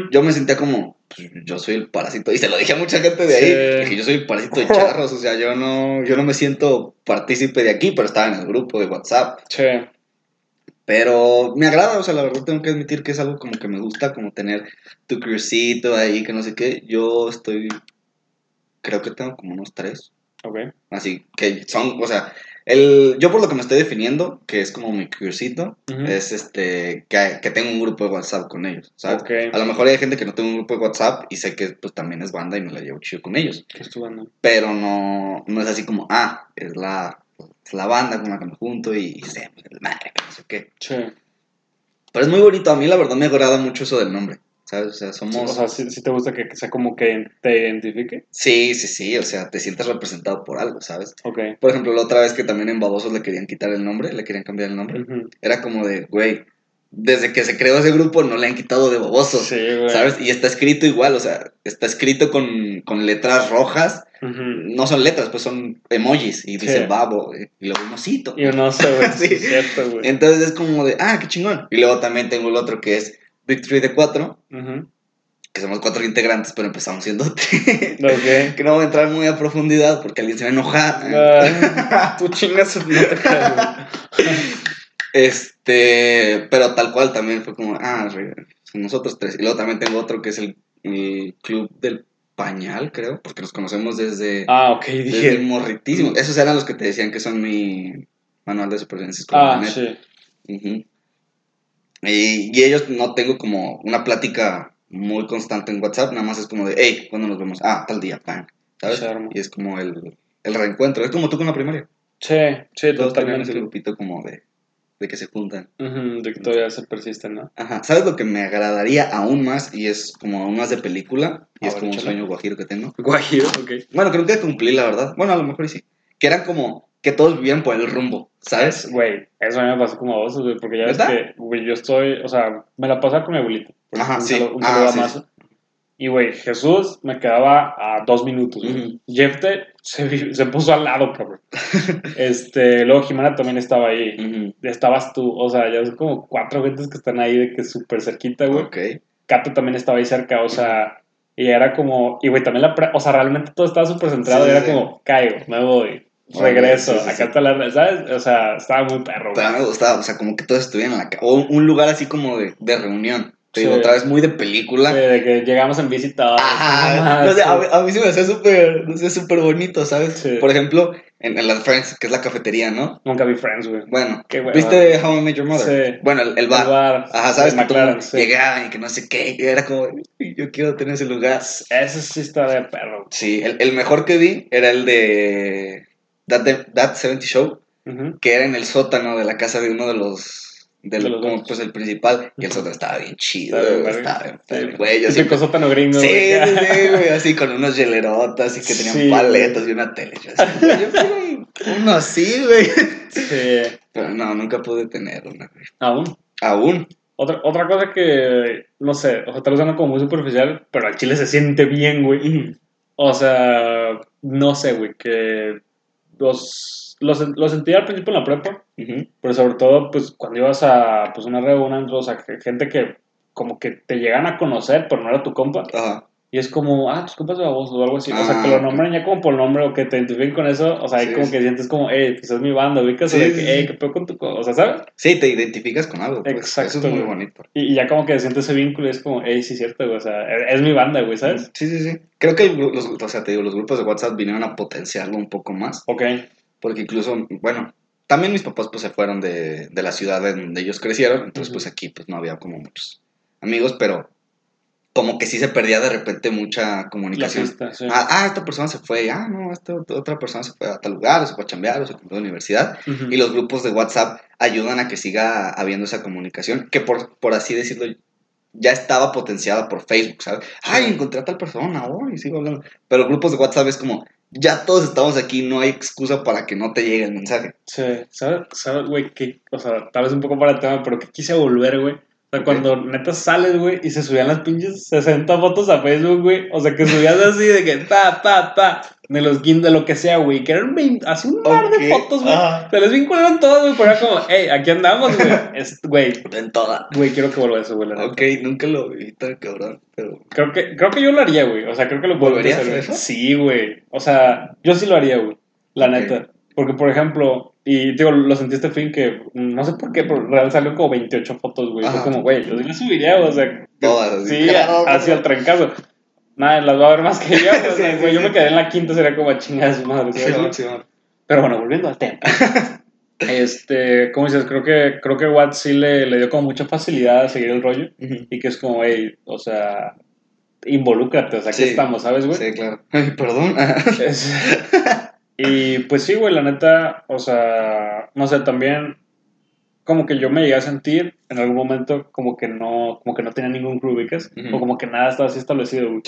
Speaker 2: Yo me sentía como, pues, yo soy el parásito. Y se lo dije a mucha gente de ahí. Dije, yo soy el parásito de charros. O sea, yo no, yo no me siento partícipe de aquí, pero estaba en el grupo de WhatsApp.
Speaker 1: Sí.
Speaker 2: Pero me agrada, o sea, la verdad tengo que admitir que es algo como que me gusta, como tener tu crucito ahí, que no sé qué. Yo estoy, creo que tengo como unos tres.
Speaker 1: Ok.
Speaker 2: Así que son, o sea, el, yo por lo que me estoy definiendo, que es como mi
Speaker 1: Ujú.
Speaker 2: es este, que, que tengo un grupo de WhatsApp con ellos. A lo mejor hay gente que no tengo un grupo de WhatsApp y sé que pues también es banda y me la llevo chido con ellos. Pero no, no es así como, ah, es la, es la banda con la que me junto y, y sé, madre, que no sé qué.
Speaker 1: Sí.
Speaker 2: Pero es muy bonito, a mí la verdad me agrada mucho eso del nombre, ¿sabes? O sea, somos...
Speaker 1: O sea, si te gusta que, sea como que te identifique.
Speaker 2: sí, sí, sí, o sea, te sientes representado por algo, ¿sabes?
Speaker 1: Ok.
Speaker 2: Por ejemplo, la otra vez que también en Babosos le querían quitar el nombre, le querían cambiar el nombre, era como de, güey, desde que se creó ese grupo no le han quitado de Babosos,
Speaker 1: Sí, güey.
Speaker 2: ¿sabes? Y está escrito igual, o sea, está escrito con, con letras rojas, no son letras, pues son emojis, y dice
Speaker 1: Sí.
Speaker 2: babo, y luego un osito.
Speaker 1: Y uno se güey.
Speaker 2: Sí.
Speaker 1: sí. es cierto, güey.
Speaker 2: Entonces es como de, ah, qué chingón. Y luego también tengo el otro que es Victory de 4,
Speaker 1: Ujú.
Speaker 2: que somos cuatro integrantes, pero empezamos siendo tres.
Speaker 1: Ok.
Speaker 2: que no voy a entrar muy a profundidad porque alguien se va a enojar.
Speaker 1: Tú chingas, no te.
Speaker 2: Este, pero tal cual también fue como, ah, son nosotros tres. Y luego también tengo otro que es el, el Club del Pañal, creo, porque nos conocemos desde,
Speaker 1: Ah, ok,
Speaker 2: desde
Speaker 1: dije.
Speaker 2: morritísimo. Esos eran los que te decían que son mi manual de supervivencia.
Speaker 1: Ah, sí.
Speaker 2: Ujú. Y, y ellos no tengo como una plática muy constante en WhatsApp, nada más es como de, hey, ¿cuándo nos vemos? Ah, tal día, pan. ¿Sabes? Y es como el, el reencuentro. Es como tú con la primaria.
Speaker 1: Sí, sí,
Speaker 2: Todos tenían ese grupito como de de que se juntan.
Speaker 1: Ujú, de que todavía se persisten, ¿no?
Speaker 2: Ajá. ¿Sabes lo que me agradaría aún más? Y es como aún más de película. Y
Speaker 1: A
Speaker 2: es
Speaker 1: ver,
Speaker 2: como un sueño guajiro que tengo.
Speaker 1: Guajiro, ok.
Speaker 2: Bueno, que nunca cumplí, la verdad. Bueno, a lo mejor sí. Que eran como que todos vivían por el rumbo, ¿sabes?
Speaker 1: Güey, eso a mí me pasó como a vos, güey, porque ya ves que, güey, yo estoy, o sea, me la pasaba con mi abuelito.
Speaker 2: Ajá,
Speaker 1: un
Speaker 2: sí.
Speaker 1: saludo- Un
Speaker 2: Ah,
Speaker 1: a
Speaker 2: sí.
Speaker 1: Y, güey, Jesús me quedaba a dos minutos.
Speaker 2: Ujú.
Speaker 1: Jefte se, se puso al lado, cabrón. este, luego Jimena también estaba ahí. Estabas tú, o sea, ya son como cuatro gentes que están ahí de que súper cerquita, güey.
Speaker 2: Ok.
Speaker 1: Cato también estaba ahí cerca, o sea, y era como, y güey, también la, o sea, realmente todo estaba súper centrado,
Speaker 2: Sí,
Speaker 1: y era como, caigo, me voy, regreso,
Speaker 2: sí, sí,
Speaker 1: acá está la, ¿sabes? O sea, estaba muy perro,
Speaker 2: Pero
Speaker 1: güey.
Speaker 2: a mí me gustaba, o sea, como que todos estuvieran en la casa. O un lugar así como de, de reunión. Te digo, otra vez muy de película.
Speaker 1: De que llegamos en todos.
Speaker 2: Ajá, sé, a, mí, a mí se me hacía súper, no sé, súper bonito, ¿sabes?
Speaker 1: Sí.
Speaker 2: Por ejemplo, en, en las Friends, que es la cafetería, ¿no?
Speaker 1: Nunca vi Friends, güey.
Speaker 2: Bueno,
Speaker 1: Qué hueva.
Speaker 2: ¿viste How I Met Your Mother?
Speaker 1: Sí.
Speaker 2: Bueno, el, el bar.
Speaker 1: El bar.
Speaker 2: Ajá, ¿sabes? Que
Speaker 1: McLaren, sí.
Speaker 2: llegaban y que no sé qué. Y era como, "Uy, yo quiero tener ese lugar.
Speaker 1: Ese sí está de perro.
Speaker 2: Sí, el, el mejor que vi era el de That, That 70 Show, que era en el sótano de la casa de uno de los. Del,
Speaker 1: De los
Speaker 2: como, pues el principal. Y el sótano estaba bien chido. Estaba bien güey. Siempre-
Speaker 1: sótano gringo,
Speaker 2: Sí, sí, güey, así con unos hielerotas y que tenían
Speaker 1: Sí,
Speaker 2: paletas y una tele. Yo, así, güey, uno así, güey.
Speaker 1: Sí.
Speaker 2: Pero no, nunca pude tener una, güey.
Speaker 1: Aún.
Speaker 2: Aún.
Speaker 1: Otra, otra cosa que, no sé, o sea, tal vez como muy superficial, pero al chile se siente bien, güey. O sea, no sé, güey, que los, los, lo sentí al principio en la prepa, pero sobre todo, pues, cuando ibas a, pues, una reunión, o sea, gente que como que te llegan a conocer, pero no era tu compa,
Speaker 2: Ajá.
Speaker 1: Y es como, ah, tus compas de babosos o algo así, o sea,
Speaker 2: Ah,
Speaker 1: que lo
Speaker 2: ok.
Speaker 1: nombran ya como por nombre o que te identifiquen con eso, o sea, ahí
Speaker 2: Sí,
Speaker 1: como
Speaker 2: sí.
Speaker 1: que sientes como, hey, pues es mi banda, ubicas,
Speaker 2: Sí,
Speaker 1: de que, hey, qué pedo con tu, co-", o sea, ¿sabes?
Speaker 2: Sí, te identificas con algo. Pues.
Speaker 1: Exacto,
Speaker 2: Eso es muy bonito.
Speaker 1: Y, y ya como que sientes ese vínculo y es como, hey, sí, cierto, güey, o sea, es, es mi banda, güey, ¿sabes?
Speaker 2: Sí, sí, sí. Creo que los, o sea, te digo, los grupos de WhatsApp vinieron a potenciarlo un poco más.
Speaker 1: Ok,
Speaker 2: Porque incluso, bueno, también mis papás pues se fueron de, de la ciudad donde ellos crecieron. Entonces, pues aquí pues no había como muchos amigos, pero como que sí se perdía de repente mucha comunicación.
Speaker 1: pista, sí.
Speaker 2: Ah, ah, esta persona se fue, ah, no, esta ot- otra persona se fue a tal lugar, o se fue a chambear, o se compró a la universidad. Y los grupos de WhatsApp ayudan a que siga habiendo esa comunicación, que por, por así decirlo, ya estaba potenciada por Facebook, ¿sabes? Ay, encontré a tal persona, oh, y sigo hablando. Pero grupos de WhatsApp es como, ya todos estamos aquí, no hay excusa para que no te llegue el mensaje.
Speaker 1: Sí, ¿sabes, ¿sabes, güey? Que, o sea, tal vez un poco para el tema, pero que quise volver, güey. O sea, cuando neta sales, güey, y se subían las pinches 60 fotos a Facebook, güey. O sea, que subías así de que pa, pa, pa, de los guindos, de lo que sea, güey. Que eran 20 así un mar de fotos, güey.
Speaker 2: ajá.
Speaker 1: Se les vincularon todos, güey, pero era como, hey, aquí andamos, güey. Güey,
Speaker 2: En toda.
Speaker 1: güey, quiero que vuelva eso, güey.
Speaker 2: Ok, nunca lo vi tan cabrón, pero...
Speaker 1: Creo que, creo que yo lo haría, güey. O sea, creo que lo podría
Speaker 2: ¿Volverías a
Speaker 1: hacer.
Speaker 2: eso?
Speaker 1: Sí, güey. O sea, yo sí lo haría, güey. La neta. Porque, por ejemplo, y digo, lo sentí este fin que no sé por qué, pero real salió como 28 fotos, güey. Fue como, güey, yo sí las subiría, o sea.
Speaker 2: Todas.
Speaker 1: Sí, hacia el trancazo. Nada, las va a ver más que yo.
Speaker 2: Sí,
Speaker 1: güey,
Speaker 2: sí,
Speaker 1: yo
Speaker 2: sí.
Speaker 1: me quedé en la quinta, sería como a chingar su madre. Pero bueno, volviendo al tema. este, como dices, creo que, creo que Watt sí le, le dio como mucha facilidad a seguir el rollo. Y que es como, hey, o sea, involúcrate, o sea, aquí estamos, ¿sabes, güey?
Speaker 2: Sí, claro. Ay, perdón.
Speaker 1: Es- y pues sí, güey, la neta, o sea, no sé, también como que yo me llegué a sentir en algún momento como que no, como que no tenía ningún crew, ¿ubicas?
Speaker 2: Ujú.
Speaker 1: O como que nada estaba así establecido, güey.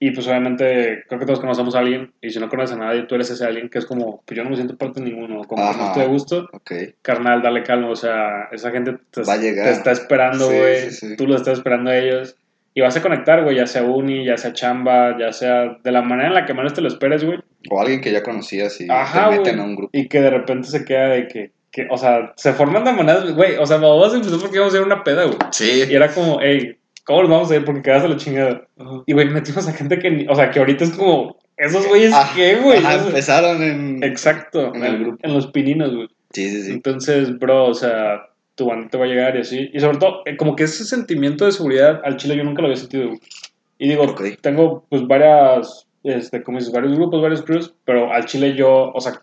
Speaker 1: Y pues obviamente creo que todos conocemos a alguien, y si no conoces a nadie, tú eres ese alguien que es como, pues yo no me siento parte de ninguno, como que no
Speaker 2: Ajá.
Speaker 1: estoy a gusto,
Speaker 2: Ok.
Speaker 1: carnal, dale calma, o sea, esa gente te,
Speaker 2: Va a
Speaker 1: te está esperando,
Speaker 2: Sí,
Speaker 1: güey,
Speaker 2: sí, sí.
Speaker 1: tú lo estás esperando a ellos, y vas a conectar, güey, ya sea uni, ya sea chamba, ya sea de la manera en la que menos te lo esperes, güey,
Speaker 2: O alguien que ya conocías y
Speaker 1: Ajá,
Speaker 2: te meten a un grupo.
Speaker 1: y que de repente se queda de que, que o sea, se forman de maneras, güey, o sea, vamos empezó porque íbamos a ir a una peda, güey,
Speaker 2: Sí.
Speaker 1: y era como, hey, ¿cómo nos vamos a ir? Porque quedaste la chingada. Y, güey, metimos a gente que, ni- o sea, que ahorita es como, esos güeyes,
Speaker 2: Ah,
Speaker 1: ¿qué, güey?
Speaker 2: Empezaron en...
Speaker 1: Exacto,
Speaker 2: en el grupo.
Speaker 1: en los pininos, güey.
Speaker 2: Sí, sí, sí.
Speaker 1: Entonces, bro, o sea, tu banda te va a llegar y así. Y sobre todo, eh, como que ese sentimiento de seguridad al chile yo nunca lo había sentido, güey. Y digo,
Speaker 2: Ok.
Speaker 1: tengo pues varias, este, como dices, varios grupos, varios crews, pero al chile yo, o sea,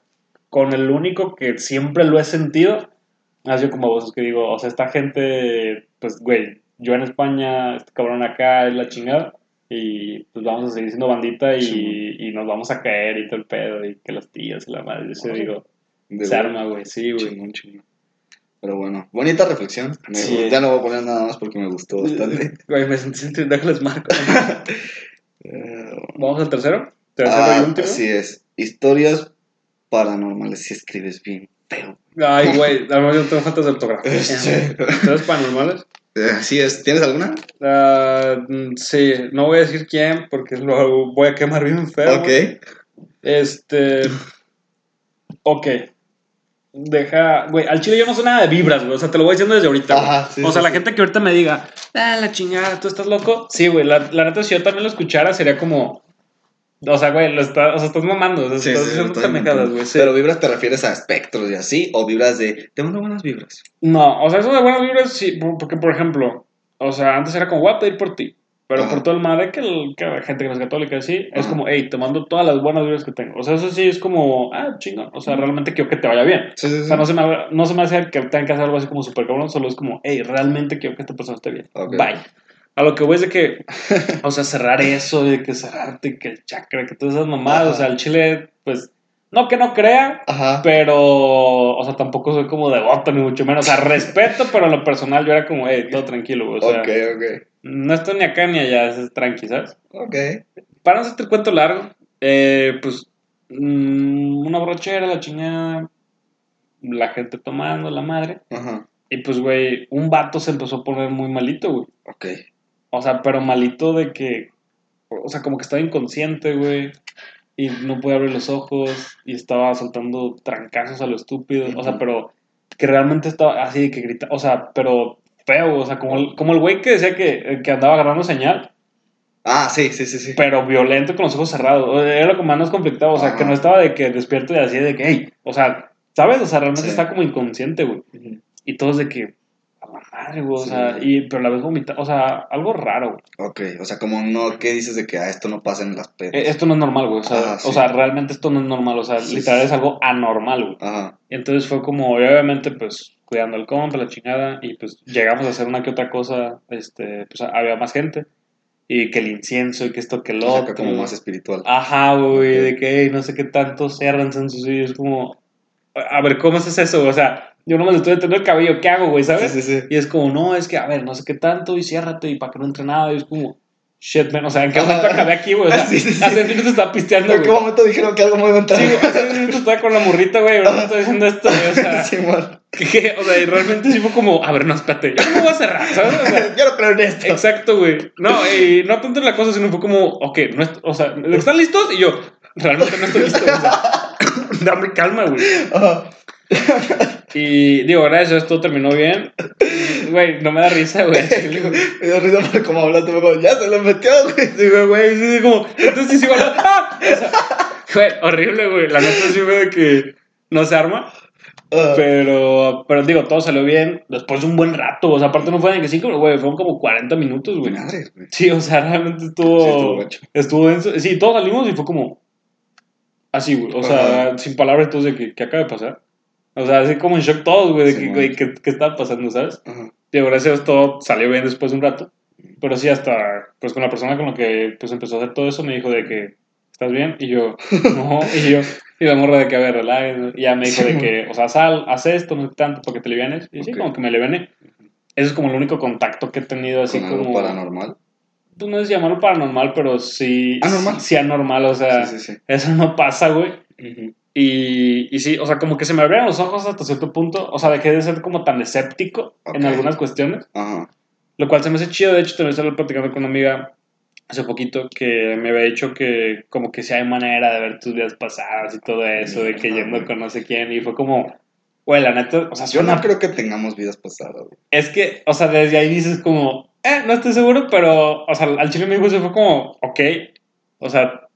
Speaker 1: con el único que siempre lo he sentido, ha sido como vos, que digo, o sea, esta gente, pues, güey, yo en España, este cabrón acá es la chingada. Y pues vamos a seguir siendo bandita y,
Speaker 2: Sí.
Speaker 1: y nos vamos a caer y todo el pedo y que las tías y la madre. Yo digo,
Speaker 2: De
Speaker 1: se arma, güey, sí, güey.
Speaker 2: Chingón, chingón. Pero bueno, bonita reflexión. Me-
Speaker 1: Sí.
Speaker 2: Ya no voy a poner nada más porque me gustó bastante.
Speaker 1: Güey, me sentí sentido, déjales marco.
Speaker 2: Eh,
Speaker 1: Vamos al tercero. Tercero
Speaker 2: ah,
Speaker 1: y último.
Speaker 2: Así es. Historias paranormales si escribes bien feo.
Speaker 1: Ay, güey, además yo tengo faltas de ortografía.
Speaker 2: Este.
Speaker 1: ¿Ustedes paranormales?
Speaker 2: Eh, Así es. ¿Tienes alguna?
Speaker 1: Ah, mm, sí, no voy a decir quién porque lo voy a quemar bien feo.
Speaker 2: Ok.
Speaker 1: Este. Ok. Deja. Güey, al chile yo no sé nada de vibras, güey. O sea, te lo voy diciendo desde ahorita. güey.
Speaker 2: Ajá, sí,
Speaker 1: o sea,
Speaker 2: sí,
Speaker 1: la
Speaker 2: sí.
Speaker 1: gente que ahorita me diga, ah, la chingada, tú estás loco. Sí, güey, la, la neta, si yo también lo escuchara, sería como. O sea, güey, lo está, o sea, estás mamando. O sea,
Speaker 2: Sí,
Speaker 1: estás
Speaker 2: sí, inventando.
Speaker 1: güey. sí.
Speaker 2: Pero vibras te refieres a espectros y así, o vibras de. Te mando buenas vibras.
Speaker 1: No, o sea, eso de buenas vibras, sí, por- porque, por ejemplo, o sea, antes era como, voy a pedir por ti. Pero por todo el madre que, el- que la gente que no es católica, así, es como, hey, te mando todas las buenas vibras que tengo. O sea, eso sí es como, ah, chingón. O sea, realmente quiero que te vaya bien.
Speaker 2: Sí, sí,
Speaker 1: O sea, no se me, no se me hace que tengan que hacer algo así como súper cabrón, solo es como, hey, realmente quiero que esta persona esté bien.
Speaker 2: Ok.
Speaker 1: Bye. A lo que voy es de que, o sea, cerrar eso, de que cerrarte, que el chakra, que todas esas mamadas,
Speaker 2: Ajá.
Speaker 1: o sea, el chile, pues, no que no crea,
Speaker 2: Ajá.
Speaker 1: pero, o sea, tampoco soy como devoto, ni mucho menos. O sea, respeto, pero en lo personal yo era como, hey, todo tranquilo, güey. O sea,
Speaker 2: ok, ok.
Speaker 1: No estoy ni acá ni allá, es tranqui, ¿sabes?
Speaker 2: Ok.
Speaker 1: Para no hacerte el cuento largo, eh, pues, mm, una borrachera, la chingada, la gente tomando, la madre.
Speaker 2: Ajá.
Speaker 1: Y pues, güey, un vato se empezó a poner muy malito, güey.
Speaker 2: Ok.
Speaker 1: O sea, pero malito de que, o sea, como que estaba inconsciente, güey. Y no podía abrir los ojos y estaba soltando trancazos a lo estúpido. O sea, pero que realmente estaba así de que grita, o sea, pero feo, o sea, como el, como el güey que decía que, que andaba agarrando señal,
Speaker 2: Ah, sí, sí, sí, sí.
Speaker 1: pero violento con los ojos cerrados. Era lo que más nos conflictaba, o sea,
Speaker 2: Ajá.
Speaker 1: que no estaba de que despierto y así de que, hey, o sea, ¿sabes? O sea, realmente
Speaker 2: Sí.
Speaker 1: está como inconsciente, güey. Y todos de que, a la madre, güey, o
Speaker 2: Sí.
Speaker 1: sea, y, pero la vez vomita, o sea, algo raro, güey.
Speaker 2: Ok, o sea, como no, ¿qué dices de que ah, esto no pasa en las pedas?
Speaker 1: Eh, Esto no es normal, güey. O sea,
Speaker 2: sí.
Speaker 1: o sea, realmente esto no es normal. O sea, literal es algo anormal, güey.
Speaker 2: Ajá.
Speaker 1: Y entonces fue como, obviamente, pues, cuidando al compa, la chingada. Y pues llegamos a hacer una que otra cosa. Este, pues había más gente. Y que el incienso y que esto que el
Speaker 2: O sea,
Speaker 1: otro.
Speaker 2: que como más espiritual.
Speaker 1: Ajá, güey. De que "Ey, no sé qué tanto cierran en sus videos. como, a ver, ¿cómo haces eso? O sea, yo no me estoy deteniendo el cabello. ¿Qué hago, güey? ¿Sabes?
Speaker 2: Sí, sí, sí.
Speaker 1: Y es como, no, es que, a ver, no sé qué tanto, y ciérrate, y para que no entre nada, y es como, shit, man, o sea, ¿en qué momento acabé aquí, güey? O sea,
Speaker 2: Sí, sí, sí.
Speaker 1: hace 10 minutos estaba pisteando,
Speaker 2: ¿En
Speaker 1: güey.
Speaker 2: qué momento dijeron que algo me iba a entrar?
Speaker 1: Sí, güey, hace 10 minutos estaba con la morrita, güey, ahora estoy diciendo esto, güey, o sea,
Speaker 2: Sí, man.
Speaker 1: que- que, o sea, y realmente sí fue como, a ver, no, espérate, yo no voy a cerrar, ¿sabes? O sea,
Speaker 2: Yo no creo en esto.
Speaker 1: exacto, güey. No, y no tanto en la cosa, sino fue como, ok, no es- o sea, ¿están listos? Y yo, realmente no estoy listo, güey, o sea, dame calma, güey.
Speaker 2: Ajá.
Speaker 1: Y digo, gracias todo terminó bien. Güey, no me da risa, güey.
Speaker 2: Me dio risa por cómo hablaste, me dijo, ya se lo metió, güey.
Speaker 1: Digo, güey, sí, sí, como, entonces sí hablando. ¡Ah! O sea, güey, horrible, güey. La neta sí fue de que no se arma.
Speaker 2: Ah,
Speaker 1: Pero, pero digo, todo salió bien después de un buen rato. O sea, aparte no fue de que cinco, güey, fueron como 40 minutos, güey.
Speaker 2: madre, güey.
Speaker 1: Sí, o sea, realmente
Speaker 2: Sí, estuvo
Speaker 1: estuvo.
Speaker 2: gacho.
Speaker 1: estuvo denso. Sí, todos salimos y fue como. Así, güey. O sea, sin palabras, todos de que, ¿qué acaba de pasar? O sea, así como en shock todos, güey, de
Speaker 2: Sí,
Speaker 1: que, güey, ¿qué, ¿qué estaba pasando, sabes?
Speaker 2: Ajá.
Speaker 1: Digo, gracias a Dios todo salió bien después de un rato. Pero sí, hasta, pues con la persona con la que pues empezó a hacer todo eso, me dijo de que, ¿estás bien? Y yo, no, y yo, y la morra de que, a ver, relax. Y ya me dijo
Speaker 2: Sí,
Speaker 1: de que, o sea, sal, haz esto, no tanto, para que te livianes. Y sí,
Speaker 2: Ok.
Speaker 1: como que me liviané. Eso es como el único contacto que he tenido así
Speaker 2: Con algo
Speaker 1: como...
Speaker 2: paranormal.
Speaker 1: Pues no es llamarlo paranormal, pero sí...
Speaker 2: Anormal.
Speaker 1: Sí, anormal, o sea,
Speaker 2: Sí, sí, sí.
Speaker 1: eso no pasa, güey.
Speaker 2: Ujú.
Speaker 1: Y, y sí, o sea, como que se me abrieron los ojos hasta cierto punto. O sea, dejé de ser como tan escéptico en
Speaker 2: Ok.
Speaker 1: algunas cuestiones.
Speaker 2: Ajá.
Speaker 1: Lo cual se me hace chido. De hecho, también estaba platicando con una amiga hace poquito que me había dicho que como que si hay manera de ver tus vidas pasadas y todo eso, de que yendo con no sé quién. Y fue como, güey, la neta, o sea,
Speaker 2: Yo
Speaker 1: suena...
Speaker 2: no creo que tengamos vidas pasadas, güey.
Speaker 1: Es que, o sea, desde ahí dices como, eh, no estoy seguro, pero, o sea, al chile me dijo eso fue como, ok, o sea,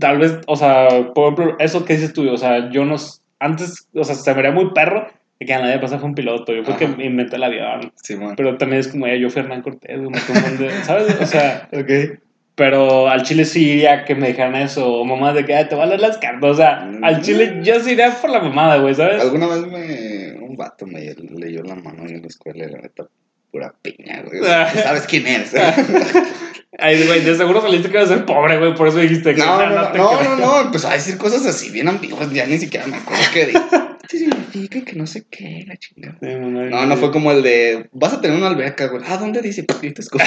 Speaker 1: tal vez, o sea, por ejemplo, eso que dices tú, o sea, yo no, antes, o sea, se me vería muy perro de que a nadie pasa fue un piloto, yo fue
Speaker 2: Ajá.
Speaker 1: que inventé el avión,
Speaker 2: Sí,
Speaker 1: pero también es como, eh, yo fui Hernán Cortés, güey, me confunde, ¿sabes? O sea,
Speaker 2: Ok.
Speaker 1: pero al chile sí iría que me dijeran eso, o mamás de que "Ah, te van a las cartas, o sea, al chile yo sí iría por la mamada, güey, ¿sabes?
Speaker 2: Alguna vez me. Un vato me leyó la mano en la escuela la neta, pura piña, güey.
Speaker 1: Ah.
Speaker 2: ¿Sabes quién es?
Speaker 1: Ay, güey, de seguro saliste que ibas a ser pobre, güey, por eso dijiste que
Speaker 2: No, no, no, no, no, no, empezó a decir cosas así bien ambiguas, ya ni siquiera me acuerdo qué sí. rica y que no sé qué, la chingada. no, no fue como el de, vas a tener una alberca, güey. Ah, ¿dónde dice? Y te escupen.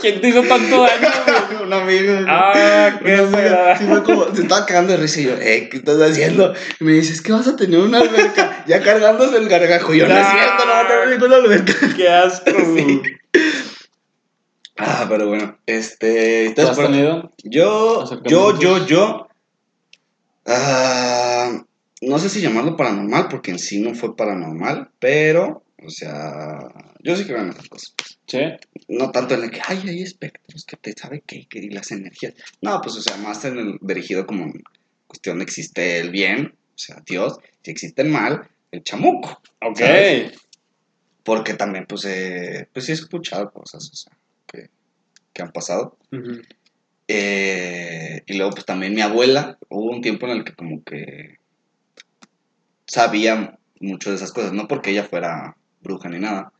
Speaker 1: ¿Quién te hizo tanto daño,
Speaker 2: güey? Un amigo. Ah, qué. Sí, fue como, se estaba cagando de risa y yo, eh, ¿qué estás haciendo? Y me dices, que vas a tener una alberca. ya cargándose el gargajo. Y yo, no, no es cierto, no va a tener ninguna alberca.
Speaker 1: Qué asco, sí.
Speaker 2: Ah, pero bueno, este... ¿Te has tenido? Yo, yo, yo, yo... Ah, no sé si llamarlo paranormal, porque en sí no fue paranormal, pero, o sea, yo sí creo en esas cosas.
Speaker 1: ¿Sí?
Speaker 2: No tanto en el que, ay, hay espectros, que te sabe qué, que las energías. No, pues, o sea, más en el dirigido como en cuestión de existe el bien, o sea, Dios, si existe el mal, el chamuco.
Speaker 1: Ok.
Speaker 2: Porque también, pues, eh, pues sí he escuchado cosas, o sea que, han pasado. Eh, y luego, pues también mi abuela, hubo un tiempo en el que como que sabía mucho de esas cosas, no porque ella fuera bruja ni nada,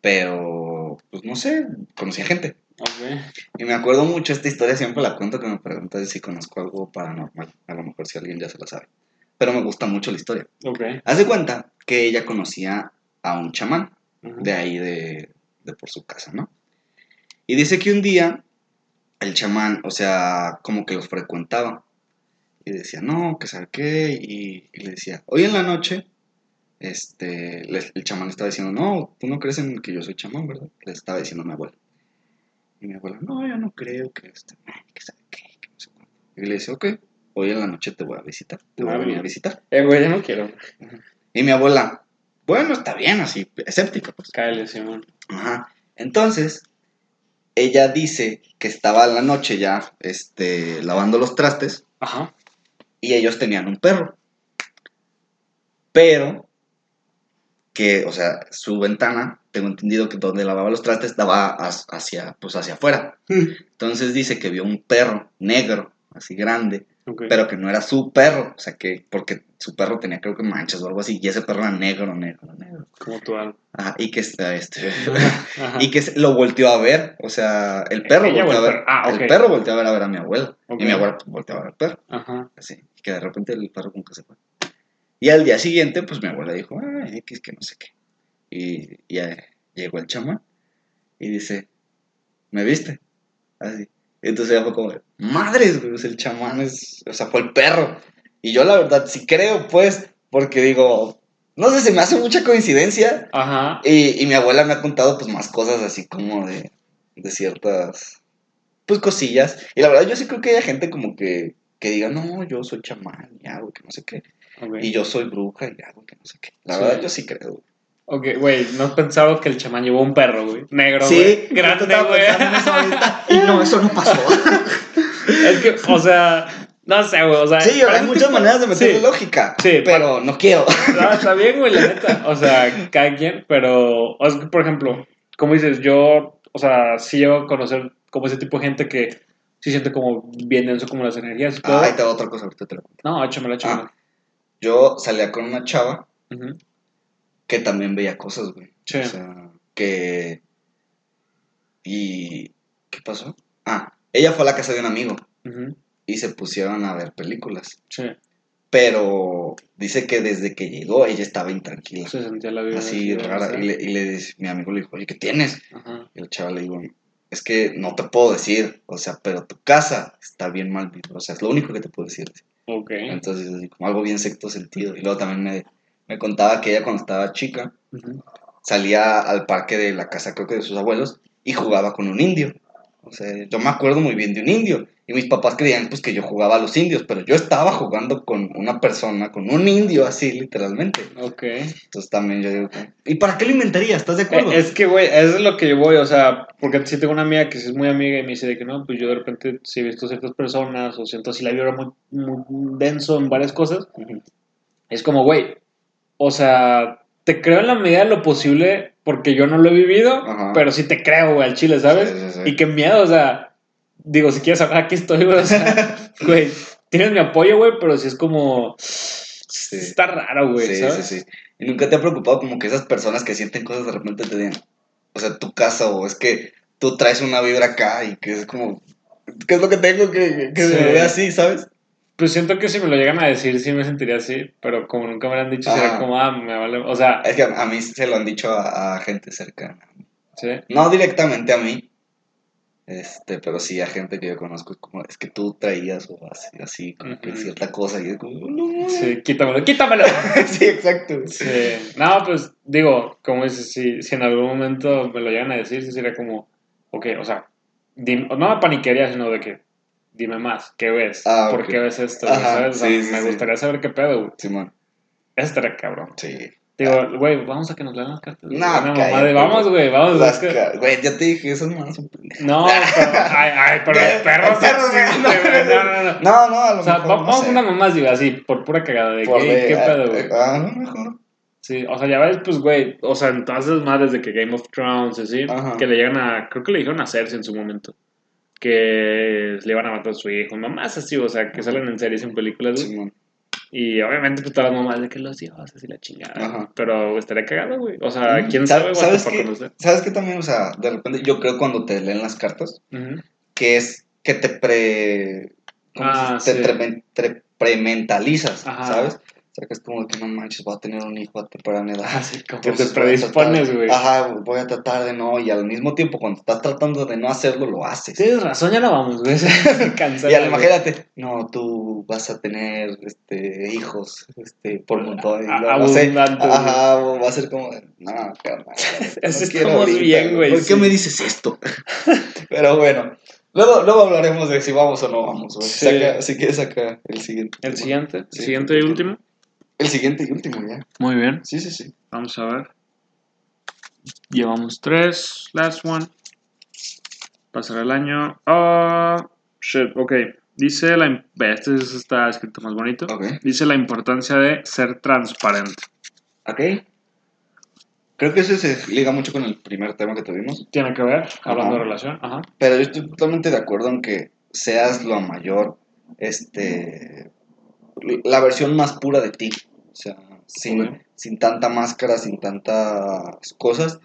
Speaker 2: pero, pues no sé, conocía gente. Y me acuerdo mucho esta historia, siempre la cuento que me preguntas si conozco algo paranormal, a lo mejor si alguien ya se lo sabe. Pero me gusta mucho la historia.
Speaker 1: Okay.
Speaker 2: Haz de cuenta que ella conocía a un chamán de ahí de, de por su casa, ¿no? Y dice que un día el chamán, o sea, como que los frecuentaba. Y decía, no, que sabe qué. Y, le decía, hoy en la noche, este, el chamán estaba diciendo, no, tú no crees en que yo soy chamán, ¿verdad? Le estaba diciendo a mi abuela. Y mi abuela, no, yo no creo que este, que sabe qué, que no sé cuánto. Y le dice, ok, hoy en la noche te voy a visitar, te voy a venir a visitar.
Speaker 1: Eh, güey, yo no quiero.
Speaker 2: Y mi abuela, bueno, está bien, así, escéptica, pues.
Speaker 1: Cállate, Simón.
Speaker 2: Ajá. Entonces, ella dice que estaba en la noche ya este, lavando los trastes.
Speaker 1: Ajá.
Speaker 2: Y ellos tenían un perro. Pero que, o sea, su ventana, tengo entendido que donde lavaba los trastes daba hacia, pues hacia afuera. Hmm. Entonces dice que vio un perro negro, así grande, pero que no era su perro, o sea que, porque su perro tenía creo que manchas o algo así, y ese perro era negro, negro, negro.
Speaker 1: Como tu alma.
Speaker 2: Ajá, y que, este, y que lo volteó a ver, o sea, el perro volteó a ver, ah, el perro volteó a ver a ver a mi abuela, y mi abuela volteó a ver al perro,
Speaker 1: Ajá.
Speaker 2: así, y que de repente el perro como que se fue. Y al día siguiente, pues mi abuela dijo, ay, X, que no sé qué. Y ya llegó el chamán y dice, ¿me viste? Así. Entonces ella fue como, madres, güey, el chamán es, o sea, fue el perro. Y yo la verdad sí creo, pues, porque digo, no sé, se me hace mucha coincidencia.
Speaker 1: Ajá.
Speaker 2: Y, y mi abuela me ha contado, pues, más cosas así como de, de ciertas, pues, cosillas. Y la verdad yo sí creo que hay gente como que, que diga, no, yo soy chamán y algo, que no sé qué. Y yo soy bruja y algo, que no sé qué. La verdad yo sí creo.
Speaker 1: Ok, güey, no has pensado que el chamán llevó un perro, güey. Negro, güey. Sí, grande, güey.
Speaker 2: Y no, eso no pasó.
Speaker 1: es que, o sea, no sé, güey. O sea,
Speaker 2: sí, hay muchas maneras de meterle lógica. Sí, pero no quiero.
Speaker 1: No, está bien, güey, la neta. O sea, cada quien, pero, o sea, por ejemplo, como dices, yo, o sea, sí llego a conocer como ese tipo de gente que sí siente como bien denso como las energías y
Speaker 2: todo. Ah, ahí te va otra cosa, ahorita te lo cuento.
Speaker 1: No, échamela, échamela. Ah,
Speaker 2: yo salía con una chava. Uh que también veía cosas, güey.
Speaker 1: Sí. O
Speaker 2: sea, que... ¿Y qué pasó? Ah, ella fue a la casa de un amigo y se pusieron a ver películas.
Speaker 1: Sí.
Speaker 2: Pero dice que desde que llegó ella estaba intranquila.
Speaker 1: Se sentía la vida.
Speaker 2: Así rara. Y, le, y le, mi amigo le dijo, oye, ¿qué tienes? Ajá. Y el chaval le dijo, es que no te puedo decir, o sea, pero tu casa está bien mal O sea, es lo único que te puedo decir.
Speaker 1: Ok.
Speaker 2: Entonces, así como algo bien secto sentido. Y luego también me, me contaba que ella cuando estaba chica salía al parque de la casa, creo que de sus abuelos, y jugaba con un indio. O sea, yo me acuerdo muy bien de un indio. Y mis papás creían pues que yo jugaba a los indios, pero yo estaba jugando con una persona, con un indio así, literalmente.
Speaker 1: Ok.
Speaker 2: Entonces también yo digo, ¿y para qué lo inventaría? ¿Estás de acuerdo?
Speaker 1: es que, güey, eso es lo que yo voy, o sea, porque si tengo una amiga que es muy amiga y me dice de que no, pues yo de repente si he visto ciertas personas o siento así la vibra muy, muy denso en varias cosas, es como, güey, o sea, te creo en la medida de lo posible porque yo no lo he vivido, pero sí te creo, güey, al chile, ¿sabes? Y qué miedo, o sea, digo, si quieres hablar, aquí estoy, güey, o sea, güey, tienes mi apoyo, güey, pero sí es como... Está raro, güey,
Speaker 2: sí,
Speaker 1: ¿sabes?
Speaker 2: Sí, sí, ¿Y nunca te ha preocupado como que esas personas que sienten cosas de repente te digan, o sea, tu casa, o es que tú traes una vibra acá y que es como, ¿qué es lo que tengo que, que se me ve así, ¿sabes?
Speaker 1: Pues siento que si me lo llegan a decir, sí me sentiría así, pero como nunca me lo han dicho,
Speaker 2: Ajá.
Speaker 1: como, ah, me vale. O sea,
Speaker 2: Es que a, a mí se lo han dicho a, a gente cercana.
Speaker 1: sí.
Speaker 2: No directamente a mí, este, pero sí a gente que yo conozco. Es como, es que tú traías o así, así como que
Speaker 1: Ujú.
Speaker 2: cierta cosa. Y es como, no.
Speaker 1: Sí, quítamelo, quítamelo.
Speaker 2: sí, exacto.
Speaker 1: Sí. No, pues digo, como dices, si, si en algún momento me lo llegan a decir, sí sería como, ok, o sea, no me paniquería, sino de que, dime más, ¿qué ves?
Speaker 2: Ah,
Speaker 1: ¿Por
Speaker 2: ok.
Speaker 1: qué ves esto?
Speaker 2: Ajá,
Speaker 1: ¿Sabes? O sea,
Speaker 2: sí,
Speaker 1: me gustaría saber qué pedo, güey.
Speaker 2: Simón.
Speaker 1: Eso estaría cabrón.
Speaker 2: Sí.
Speaker 1: Digo, güey, vamos a que nos lean las cartas.
Speaker 2: No,
Speaker 1: Una mamá de, vamos, güey, vamos.
Speaker 2: Las Güey, ya te dije, esas manos son pendejas.
Speaker 1: No, pero, ay, ay, pero el perro
Speaker 2: El perro,
Speaker 1: existe,
Speaker 2: güey.
Speaker 1: güey, no, no, no.
Speaker 2: No, no, a lo
Speaker 1: O sea,
Speaker 2: mejor.
Speaker 1: va-
Speaker 2: no
Speaker 1: vamos
Speaker 2: sé.
Speaker 1: a unas mamás, digo, así, por pura cagada de
Speaker 2: Por
Speaker 1: ¿qué,
Speaker 2: de-
Speaker 1: qué pedo, güey.
Speaker 2: Ah, a lo mejor.
Speaker 1: Sí, o sea, ya ves, pues, güey, o sea, entonces madres de que Game of Thrones, así,
Speaker 2: Ajá.
Speaker 1: que le llegan a, creo que le dijeron a Cersei en su momento, que le iban a matar a su hijo, mamás así, o sea, que salen en series, en películas, güey.
Speaker 2: Simón.
Speaker 1: Y obviamente, pues, todas las mamás de que los dioses y la chingada.
Speaker 2: Ajá.
Speaker 1: Pero estaría cagado, güey. O sea,
Speaker 2: Mm,
Speaker 1: quién
Speaker 2: ¿sabes-
Speaker 1: sabe,
Speaker 2: ¿sabes
Speaker 1: para
Speaker 2: qué? ¿Sabes qué también? O sea, de repente yo creo cuando te leen las cartas, que es que te pre... ¿cómo
Speaker 1: Ah,
Speaker 2: se
Speaker 1: sí.
Speaker 2: Te tre- tre- prementalizas,
Speaker 1: Ajá.
Speaker 2: ¿sabes? Sea, que es como que no manches, voy a tener un hijo a temprana edad.
Speaker 1: Ah, sí, como
Speaker 2: Que
Speaker 1: te predispones, güey.
Speaker 2: Ajá, voy a tratar de no, y al mismo tiempo cuando estás tratando de no hacerlo, lo haces.
Speaker 1: Tienes razón, ya no vamos, güey. Cancela,
Speaker 2: Y al imagínate, no, tú vas a tener este, hijos este, por montón. no, sé, ajá, va a ser como, no, carnal.
Speaker 1: Así
Speaker 2: no
Speaker 1: estamos bien, güey,
Speaker 2: ¿Por
Speaker 1: sí.
Speaker 2: qué me dices esto? Pero bueno, luego, luego hablaremos de si vamos o no vamos. güey.
Speaker 1: Sí.
Speaker 2: Saca, si quieres, saca el siguiente.
Speaker 1: El siguiente, el siguiente y último.
Speaker 2: El siguiente y último, ya.
Speaker 1: Muy bien.
Speaker 2: Sí, sí, sí.
Speaker 1: Vamos a ver. Llevamos tres. Last one. Pasará el año. Ah, shit, ok. Dice la. este es- está escrito más bonito.
Speaker 2: Ok.
Speaker 1: Dice la importancia de ser transparente.
Speaker 2: Ok. Creo que ese se liga mucho con el primer tema que tuvimos.
Speaker 1: Tiene que ver, hablando
Speaker 2: Ajá.
Speaker 1: de relación. Ajá.
Speaker 2: Pero yo estoy totalmente de acuerdo en que seas lo mayor, este, la versión más pura de ti. O sea, sin, sin tanta máscara, sin tantas cosas,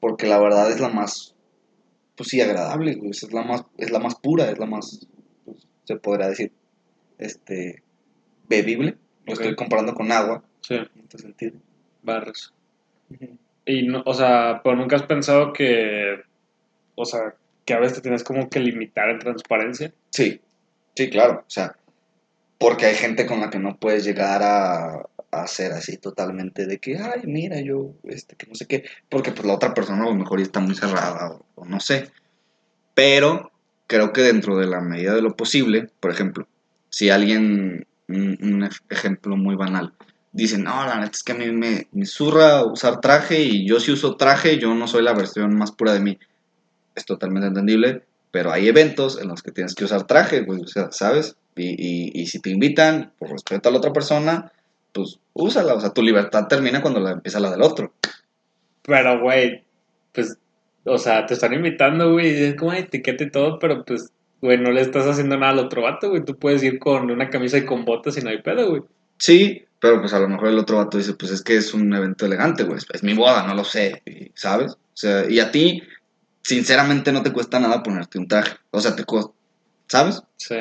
Speaker 2: porque la verdad es la más, pues sí, agradable, güey, Es la más, es la más pura, es la más, pues, se podría decir, este, bebible. Lo estoy comparando con agua,
Speaker 1: Sí,
Speaker 2: en este sentido.
Speaker 1: barras. Y, no, o sea, pero nunca has pensado que. O sea, que a veces te tienes como que limitar en transparencia.
Speaker 2: Sí, sí, claro. O sea, porque hay gente con la que no puedes llegar a, ser así totalmente de que, ay, mira, yo, este, que no sé qué. Porque pues la otra persona a lo mejor está muy cerrada o, no sé. Pero creo que dentro de la medida de lo posible, por ejemplo, si alguien, un, un ej- ejemplo muy banal, dice, no, la neta es que a mí me, me zurra usar traje y yo si uso traje, yo no soy la versión más pura de mí. Es totalmente entendible, pero hay eventos en los que tienes que usar traje, güey, o sea, ¿sabes? Y, y, y si te invitan, por respeto a la otra persona, pues úsala, o sea, tu libertad termina cuando la empieza la del otro.
Speaker 1: Pero, güey, pues, o sea, te están invitando, güey, y es como "Ay, etiqueta y todo, pero pues, güey, no le estás haciendo nada al otro vato, güey. Tú puedes ir con una camisa y con botas y no hay pedo, güey.
Speaker 2: Sí, pero pues a lo mejor el otro vato dice, pues es que es un evento elegante, güey, es mi boda, no lo sé, ¿sabes? O sea, y a ti, sinceramente, no te cuesta nada ponerte un traje, o sea, te cuesta, ¿sabes?
Speaker 1: Sí.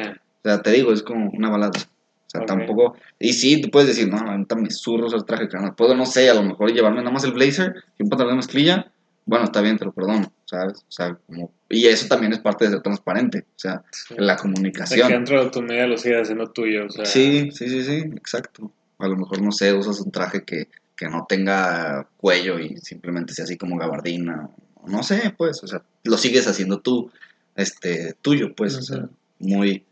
Speaker 2: O sea, te digo, es como una balada. O sea, tampoco. Y sí, tú puedes decir, no, neta me zurro usar traje, carnal. Puedo, no sé, a lo mejor llevarme nada más el blazer y un pantalón de mezclilla. Bueno, está bien, te lo perdono, ¿sabes? O sea, como. Y eso también es parte de ser transparente. O sea,
Speaker 1: sí.
Speaker 2: la
Speaker 1: De que
Speaker 2: comunicación.
Speaker 1: dentro de tu media lo sigas haciendo tuyo, o sea.
Speaker 2: Sí, sí, sí, sí, exacto. A lo mejor, no sé, usas un traje que, que no tenga cuello y simplemente sea así como gabardina. No sé, pues, o sea, lo sigues haciendo tú, este, tuyo, pues, o sea, muy,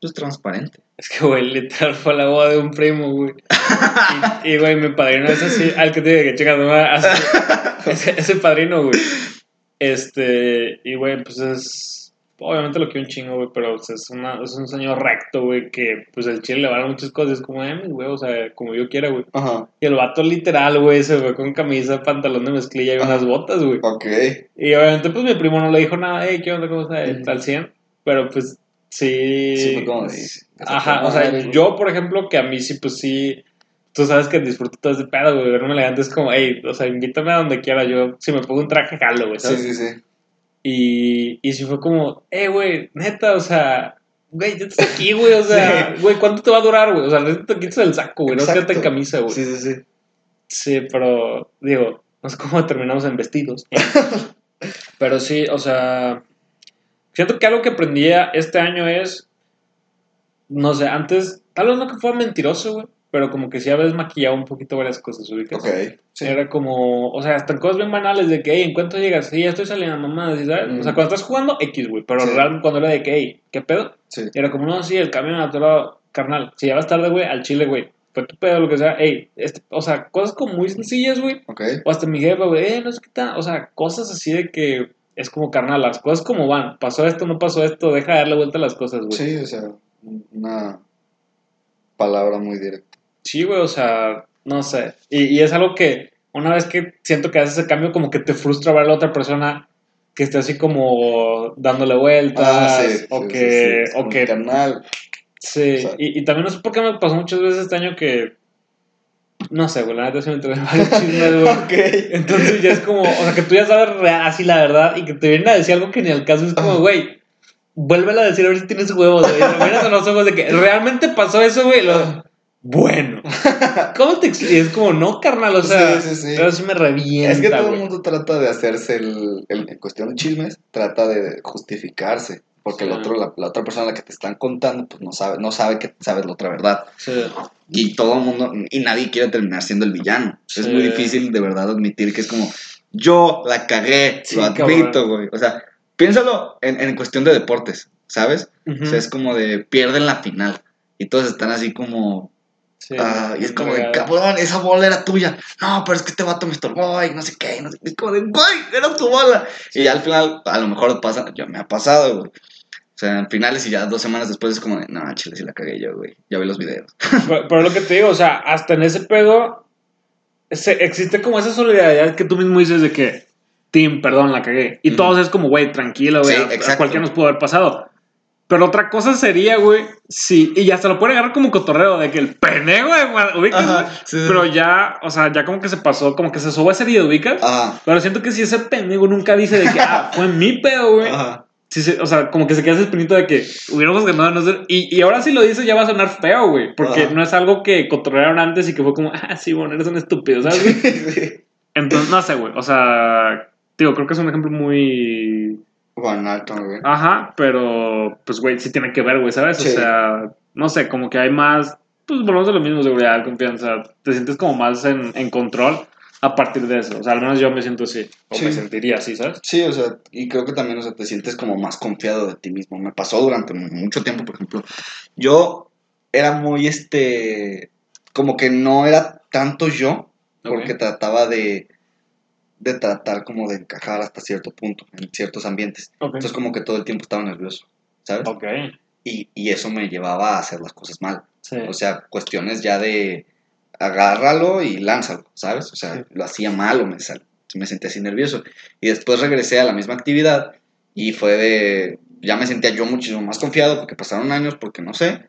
Speaker 2: pues, transparente.
Speaker 1: Es que, güey, literal fue la boda de un primo, güey. Y, y, güey, mi padrino es así, al que te dije que chicas, no ese, ese padrino, güey. Este, y, güey, pues es. Obviamente lo quiero un chingo, güey, pero pues, es, una, es un señor recto, güey, que pues el chile le vale muchas cosas. Es como, eh, mi güey, o sea, como yo quiera, güey.
Speaker 2: Ajá.
Speaker 1: Y el vato literal, güey, se fue con camisa, pantalón de mezclilla y
Speaker 2: Ajá.
Speaker 1: unas botas, güey.
Speaker 2: Ok.
Speaker 1: Y obviamente, pues mi primo no le dijo nada, hey, ¿qué onda? ¿Cómo está?
Speaker 2: Ujú.
Speaker 1: Al 100. Pero pues sí.
Speaker 2: Sí, fue como de-
Speaker 1: Ajá, o sea, yo, por ejemplo, que a mí sí, pues sí. Tú sabes que disfruto todo ese pedo, güey. Verme elegante es como, hey, o sea, invítame a donde quiera. Yo, si me pongo un traje, jalo, güey,
Speaker 2: Sí,
Speaker 1: ¿sabes?
Speaker 2: sí, sí.
Speaker 1: Y, y sí fue como, eh, güey, neta, o sea, güey, ya estás aquí, güey, o sea, güey, ¿cuánto te va a durar, güey? O sea, te quitas el saco, güey, no quédate en camisa, güey.
Speaker 2: Sí, sí, sí.
Speaker 1: Sí, pero, digo, no sé cómo terminamos en vestidos. pero sí, o sea, siento que algo que aprendí este año es, no sé, antes, tal vez no que fuera mentiroso, güey, pero como que sí a veces maquillaba un poquito varias cosas, ¿ubicas?
Speaker 2: Ok. Sí.
Speaker 1: Era como, o sea, hasta en cosas bien banales de que, hey, ¿en cuánto llegas? Sí, ya estoy saliendo, mamá, ¿sí ¿sabes? O sea, cuando estás jugando, X, güey, pero
Speaker 2: Sí.
Speaker 1: realmente cuando era de que, hey, ¿qué pedo?
Speaker 2: Sí.
Speaker 1: Era como, no, sí, el camión a otro lado, carnal, si ya vas tarde, güey, al chile, güey, fue tu pedo, lo que sea, hey, este, o sea, cosas como muy sencillas, güey,
Speaker 2: Ok.
Speaker 1: o hasta mi jefa, güey, eh, no sé qué tal, o sea, cosas así de que es como, carnal, las cosas como van, pasó esto, no pasó esto, deja de darle vuelta a las cosas, güey.
Speaker 2: Sí, o sea, una palabra muy directa.
Speaker 1: Sí, güey, o sea, no sé. Y, y es algo que una vez que siento que haces ese cambio, como que te frustra ver a la otra persona que esté así como dándole vueltas.
Speaker 2: Ah,
Speaker 1: o que. O que
Speaker 2: canal.
Speaker 1: sí.
Speaker 2: o sea.
Speaker 1: y, y también no sé por qué me pasó muchas veces este año que. No sé, güey, la neta se me entró varios chismes, güey.
Speaker 2: Ok.
Speaker 1: Entonces ya es como, o sea, que tú ya sabes así la verdad y que te vienen a decir algo que ni al caso es como, güey, vuélvela a decir a ver si tienes huevos, güey. Miras a los ojos de que realmente pasó eso, güey. lo- bueno. ¿Cómo te explicas? Es como, no, carnal, o sea,
Speaker 2: Sí, sí, sí.
Speaker 1: pero sí me revienta,
Speaker 2: Es que todo
Speaker 1: güey.
Speaker 2: el mundo trata de hacerse el, el- en cuestión de chismes, trata de justificarse. Porque el otro, la, la otra persona a la que te están contando, pues no sabe, no sabe que sabes la otra verdad.
Speaker 1: Sí.
Speaker 2: Y todo el mundo, y nadie quiere terminar siendo el villano. Es muy difícil de verdad admitir que es como, yo la cagué,
Speaker 1: Sí,
Speaker 2: lo admito, güey. O sea, piénsalo en, en cuestión de deportes, ¿sabes? O sea, es como de pierden la final. Y todos están así como,
Speaker 1: Sí,
Speaker 2: ah, y es como de, cabrón, esa bola era tuya. No, pero es que este vato me estorbó y no sé qué. no sé qué. Es como de, güey, era tu bola. Y ya al final, a lo mejor pasa, ya me ha pasado, güey. Sea, en finales y ya dos semanas después es como de, no, chile, sí la cagué yo, güey. Ya vi los videos.
Speaker 1: Pero, pero lo que te digo, o sea, hasta en ese pedo ese- existe como esa solidaridad que tú mismo dices de que, Tim, perdón, la cagué. Y
Speaker 2: Ujú.
Speaker 1: todos es como, güey, tranquilo, güey,
Speaker 2: Sí,
Speaker 1: a- cualquiera nos pudo haber pasado. Pero otra cosa sería, güey, sí, y hasta lo pueden agarrar como cotorreo, de que el pene, güey, ubicas,
Speaker 2: Ajá,
Speaker 1: güey?
Speaker 2: sí, sí.
Speaker 1: Pero ya, o sea, ya como que se pasó, como que se subió esa herida, ubicas.
Speaker 2: Ajá.
Speaker 1: Pero siento que si ese pendejo nunca dice de que, ah, fue mi pedo, güey.
Speaker 2: Ajá.
Speaker 1: Sí, sí, o sea, como que se queda ese espinito de que hubiéramos ganado, no. Y, y ahora si lo dice ya va a sonar feo, güey. Porque
Speaker 2: Ajá.
Speaker 1: no es algo que cotorrearon antes y que fue como, ah, sí, bueno, eres un estúpido, ¿sabes? güey?
Speaker 2: Sí.
Speaker 1: Entonces, no sé, güey. O sea, digo, creo que es un ejemplo muy.
Speaker 2: Banal también.
Speaker 1: Ajá, pero pues, güey, sí tiene que ver, güey, ¿sabes?
Speaker 2: Sí.
Speaker 1: O sea, no sé, como que hay más. Pues volvemos a lo mismo, seguridad, confianza. Te sientes como más en, en control a partir de eso. O sea, al menos yo me siento así. O
Speaker 2: Sí.
Speaker 1: me sentiría así, ¿sabes?
Speaker 2: Sí, o sea, y creo que también, o sea, te sientes como más confiado de ti mismo. Me pasó durante mucho tiempo, por ejemplo. Yo era muy, este, como que no era tanto yo, porque trataba de, de tratar como de encajar hasta cierto punto en ciertos ambientes. Entonces como que todo el tiempo estaba nervioso, ¿sabes?
Speaker 1: Ok.
Speaker 2: Y, y eso me llevaba a hacer las cosas mal.
Speaker 1: Sí.
Speaker 2: O sea, cuestiones ya de agárralo y lánzalo, ¿sabes? O sea,
Speaker 1: Sí.
Speaker 2: lo hacía mal o me, sal- me sentía así nervioso. Y después regresé a la misma actividad y fue de, ya me sentía yo muchísimo más confiado porque pasaron años, porque no sé,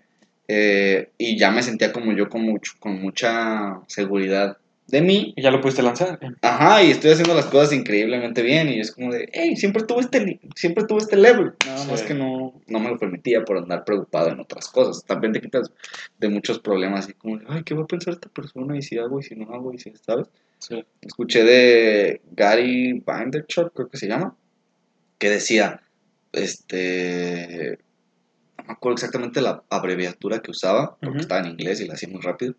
Speaker 2: eh, y ya me sentía como yo con, mucho, con mucha seguridad de mí.
Speaker 1: Y ya lo pudiste lanzar.
Speaker 2: Ajá, y estoy haciendo las cosas increíblemente bien y es como de, hey, siempre tuve este, siempre tuve este level. Nada
Speaker 1: Sí.
Speaker 2: más que no, no me lo permitía por andar preocupado en otras cosas. También te quitas de muchos problemas y como, de, ay, ¿qué va a pensar esta persona? Y si hago y si no hago y si, ¿sabes?
Speaker 1: Sí.
Speaker 2: Escuché de Gary Vaynerchuk, creo que se llama, que decía, este, no me acuerdo exactamente la abreviatura que usaba, porque estaba en inglés y la hacía muy rápido,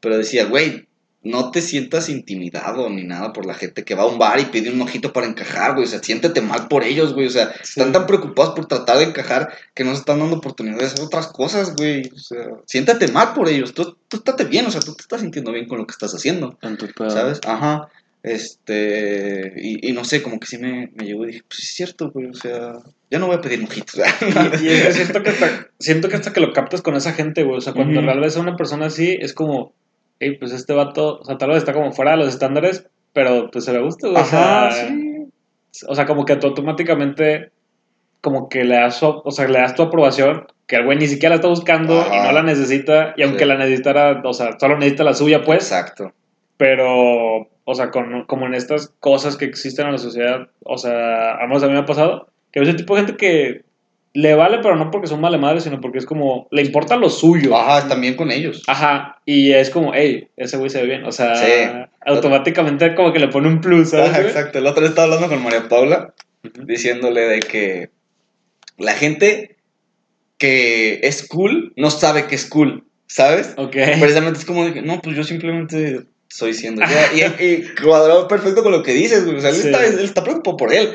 Speaker 2: pero decía, güey, no te sientas intimidado ni nada por la gente que va a un bar y pide un ojito para encajar, güey. O sea, siéntete mal por ellos, güey. O sea, están tan preocupados por tratar de encajar que no se están dando oportunidad de hacer otras cosas, güey. O sea, siéntate mal por ellos. Tú, tú estate bien, o sea, tú te estás sintiendo bien con lo que estás haciendo,
Speaker 1: En tu pedo.
Speaker 2: ¿sabes? Ajá. Este, y, y no sé, como que sí me, me llegó y dije, pues es cierto, güey. O sea, ya no voy a pedir mojitos.
Speaker 1: Y, y es que siento que, hasta, siento que hasta que lo captas con esa gente, güey. O sea, cuando
Speaker 2: Ujú.
Speaker 1: realmente es una persona así, es como, hey, pues este vato, o sea, tal vez está como fuera de los estándares, pero pues se le gusta, güey. O sea,
Speaker 2: sí.
Speaker 1: o sea, como que tú automáticamente, como que le das, o sea, le das tu aprobación, que el güey ni siquiera la está buscando y no la necesita, y aunque
Speaker 2: Sí.
Speaker 1: la necesitara, o sea, solo necesita la suya, pues.
Speaker 2: Exacto.
Speaker 1: Pero, o sea, con, como en estas cosas que existen en la sociedad, o sea, a menos a mí me ha pasado, que hay ese tipo de gente que le vale, pero no porque son mala madre, sino porque es como, le importa lo suyo.
Speaker 2: Ajá, también con ellos.
Speaker 1: Ajá, y es como, hey, ese güey se ve bien. O sea,
Speaker 2: Sí.
Speaker 1: automáticamente como que le pone un plus, ¿sabes?
Speaker 2: Ajá, exacto. El otro día estaba hablando con María Paula,
Speaker 1: Ujú.
Speaker 2: diciéndole de que la gente que es cool no sabe que es cool, ¿sabes?
Speaker 1: Ok.
Speaker 2: Precisamente es como de que, no, pues yo simplemente soy siendo. Y, y cuadró perfecto con lo que dices, güey. O sea, él,
Speaker 1: Sí.
Speaker 2: está, él está preocupado por él.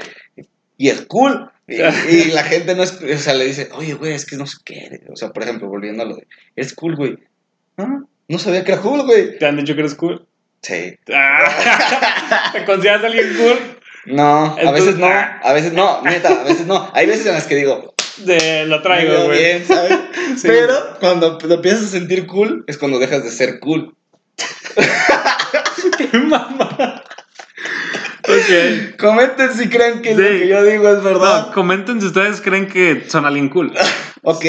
Speaker 2: Y es cool. Y, y la gente no es, o sea, le dice, oye, güey, es que no sé qué. O sea, por ejemplo, volviendo a lo de, es cool, güey. Ah, no sabía que era cool, güey.
Speaker 1: ¿Te han dicho que eres cool?
Speaker 2: Sí.
Speaker 1: Ah. ¿Te consideras alguien cool?
Speaker 2: No, a veces no,
Speaker 1: ah.
Speaker 2: a veces no, neta, a veces no. Hay veces en las que digo,
Speaker 1: De, lo traigo, güey.
Speaker 2: bien, ¿sabes?
Speaker 1: Sí.
Speaker 2: Pero cuando te empiezas a sentir cool, es cuando dejas de ser cool.
Speaker 1: Qué mamá. Ok.
Speaker 2: Comenten si creen que lo
Speaker 1: Sí.
Speaker 2: que yo digo es verdad.
Speaker 1: No, comenten si ustedes creen que son alguien cool.
Speaker 2: Ok,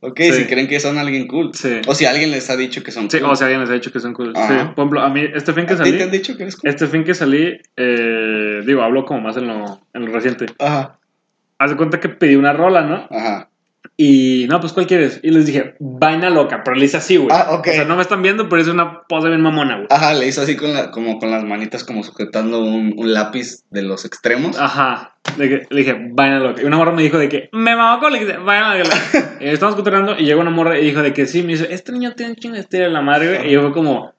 Speaker 2: ok,
Speaker 1: Sí.
Speaker 2: si creen que son alguien cool.
Speaker 1: Sí.
Speaker 2: O si alguien les ha dicho que son
Speaker 1: Sí,
Speaker 2: cool.
Speaker 1: o si alguien les ha dicho que son cool.
Speaker 2: Ajá.
Speaker 1: Sí, por ejemplo, a mí, este fin que
Speaker 2: ¿A ti
Speaker 1: salí,
Speaker 2: te han dicho que eres cool?
Speaker 1: este fin que salí, eh, digo, hablo como más en lo, en lo reciente.
Speaker 2: Ajá,
Speaker 1: Haz de cuenta que pedí una rola, ¿no?
Speaker 2: ajá.
Speaker 1: Y, no, pues, ¿cuál quieres? Y les dije, vaina loca, pero le hice así, güey.
Speaker 2: Ah, ok.
Speaker 1: O sea, no me están viendo, pero es una pose bien mamona, güey.
Speaker 2: Ajá, le hizo así con la, como con las manitas como sujetando un, un lápiz de los extremos.
Speaker 1: Ajá. Le dije, le dije, vaina loca. Y una morra me dijo de que, me mamó con le dije, vaina loca. estamos cotorreando y llegó una morra y dijo de que sí, me dice, este niño tiene un chingo de estilo de la madre, güey. Y yo fue como,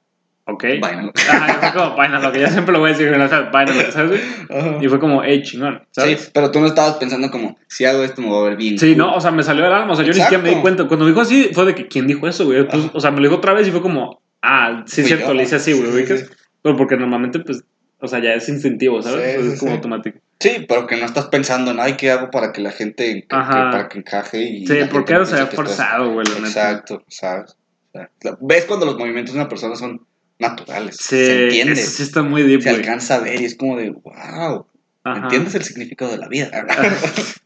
Speaker 1: ok.
Speaker 2: Vaina loca.
Speaker 1: Ajá, yo fue como, vaina loca. Ya siempre lo voy a decir, loca, ¿sabes?
Speaker 2: Ajá.
Speaker 1: Y fue como, hey, chingón,
Speaker 2: Sí,
Speaker 1: ¿sabes?
Speaker 2: pero tú no estabas pensando como, si hago esto me voy a ver bien.
Speaker 1: Sí,
Speaker 2: cool.
Speaker 1: no, o sea, me salió del alma, o sea, yo ni siquiera me di cuenta. Cuando me dijo así, fue de que, ¿quién dijo eso, güey? Pues, o sea, me lo dijo otra vez y fue como, ah, sí,
Speaker 2: Fui
Speaker 1: cierto,
Speaker 2: yo,
Speaker 1: le hice así, güey,
Speaker 2: sí, sí, sí.
Speaker 1: Pero porque normalmente, pues, o sea, ya es instintivo, ¿sabes?
Speaker 2: Sí,
Speaker 1: Pues
Speaker 2: sí,
Speaker 1: es como
Speaker 2: sí.
Speaker 1: automático.
Speaker 2: Sí, pero que no estás pensando en, ay, ¿qué hago para que la gente, que-
Speaker 1: Ajá.
Speaker 2: que- para que encaje y...
Speaker 1: Sí, porque
Speaker 2: no
Speaker 1: se
Speaker 2: que estás-
Speaker 1: forzado, güey, la neta.
Speaker 2: Exacto, ¿sabes? O sea, la- ¿Ves cuando los movimientos de una persona son naturales?
Speaker 1: Sí,
Speaker 2: se entiende,
Speaker 1: sí está muy deep,
Speaker 2: se alcanza a ver y es como de, wow,
Speaker 1: Ajá.
Speaker 2: ¿entiendes el significado de la vida?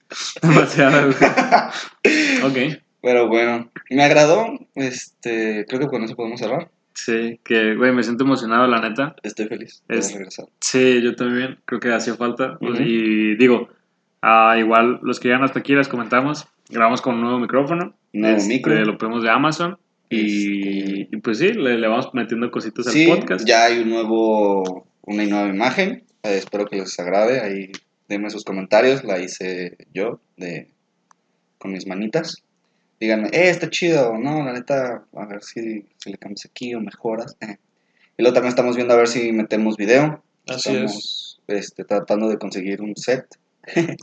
Speaker 1: Demasiado. Ok.
Speaker 2: Pero bueno, me agradó, este, creo que con eso podemos cerrar.
Speaker 1: Sí, que, güey, me siento emocionado, la neta.
Speaker 2: Estoy feliz de
Speaker 1: Es-
Speaker 2: haber regresado.
Speaker 1: Sí, yo también. Creo que hacía falta. Y digo, ah, igual los que llegan hasta aquí les comentamos. Grabamos con un nuevo micrófono.
Speaker 2: Nuevo
Speaker 1: Este,
Speaker 2: micro.
Speaker 1: Lo pedimos de Amazon. Y,
Speaker 2: Este-
Speaker 1: y pues sí, le, le vamos metiendo cositas al
Speaker 2: Sí,
Speaker 1: podcast.
Speaker 2: ya hay un nuevo, una nueva imagen. Eh, espero que les agrade. Ahí denme sus comentarios. La hice yo de, con mis manitas. Díganme, eh, está chido no, la neta, a ver si, si le cambias aquí o mejoras. Eh. Y luego también estamos viendo a ver si metemos video.
Speaker 1: Así
Speaker 2: estamos este, tratando de conseguir un set.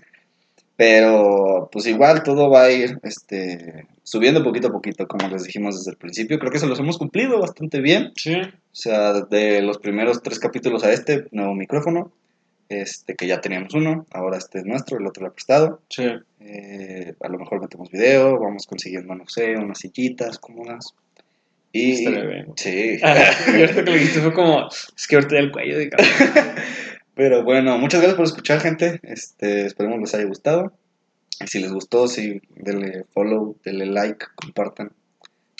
Speaker 2: Pero pues igual todo va a ir este, subiendo poquito a poquito, como les dijimos desde el principio. Creo que se los hemos cumplido bastante bien.
Speaker 1: Sí.
Speaker 2: O sea, de los primeros tres capítulos a este, nuevo micrófono, este que ya teníamos uno, ahora este es nuestro, el otro lo ha prestado.
Speaker 1: Sí.
Speaker 2: Eh, a lo mejor metemos video, vamos consiguiendo, no sé, unas sillitas cómodas. Y,
Speaker 1: bien.
Speaker 2: Sí.
Speaker 1: y ahorita que lo dijiste fue como, es que ahorita el cuello de cabrón.
Speaker 2: Pero bueno, muchas gracias por escuchar, gente. Este, esperemos les haya gustado. Y si les gustó, sí, denle follow, denle like, compartan.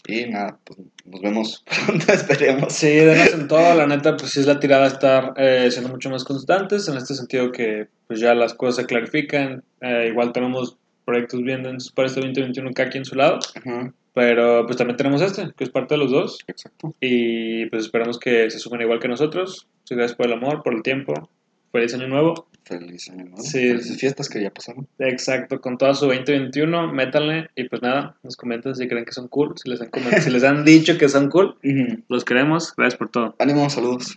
Speaker 2: Y nada, pues nos vemos pronto, esperemos.
Speaker 1: Sí, denos en todo, la neta, pues sí es la tirada estar eh, siendo mucho más constantes, en este sentido que pues ya las cosas se clarifican, eh, igual tenemos proyectos bien densos para este 2021 cada quien en su lado,
Speaker 2: Ajá,
Speaker 1: pero pues también tenemos este, que es parte de los dos,
Speaker 2: exacto.
Speaker 1: y pues esperamos que se sumen igual que nosotros, Muchas gracias por el amor, por el tiempo, feliz año nuevo,
Speaker 2: Feliz año nuevo.
Speaker 1: Sí.
Speaker 2: Felices fiestas que ya pasaron.
Speaker 1: exacto, con toda su 2021, métanle, y pues nada, nos comentan si creen que son cool, si les han, si les han dicho que son cool, los queremos, gracias por todo.
Speaker 2: Ánimo, saludos.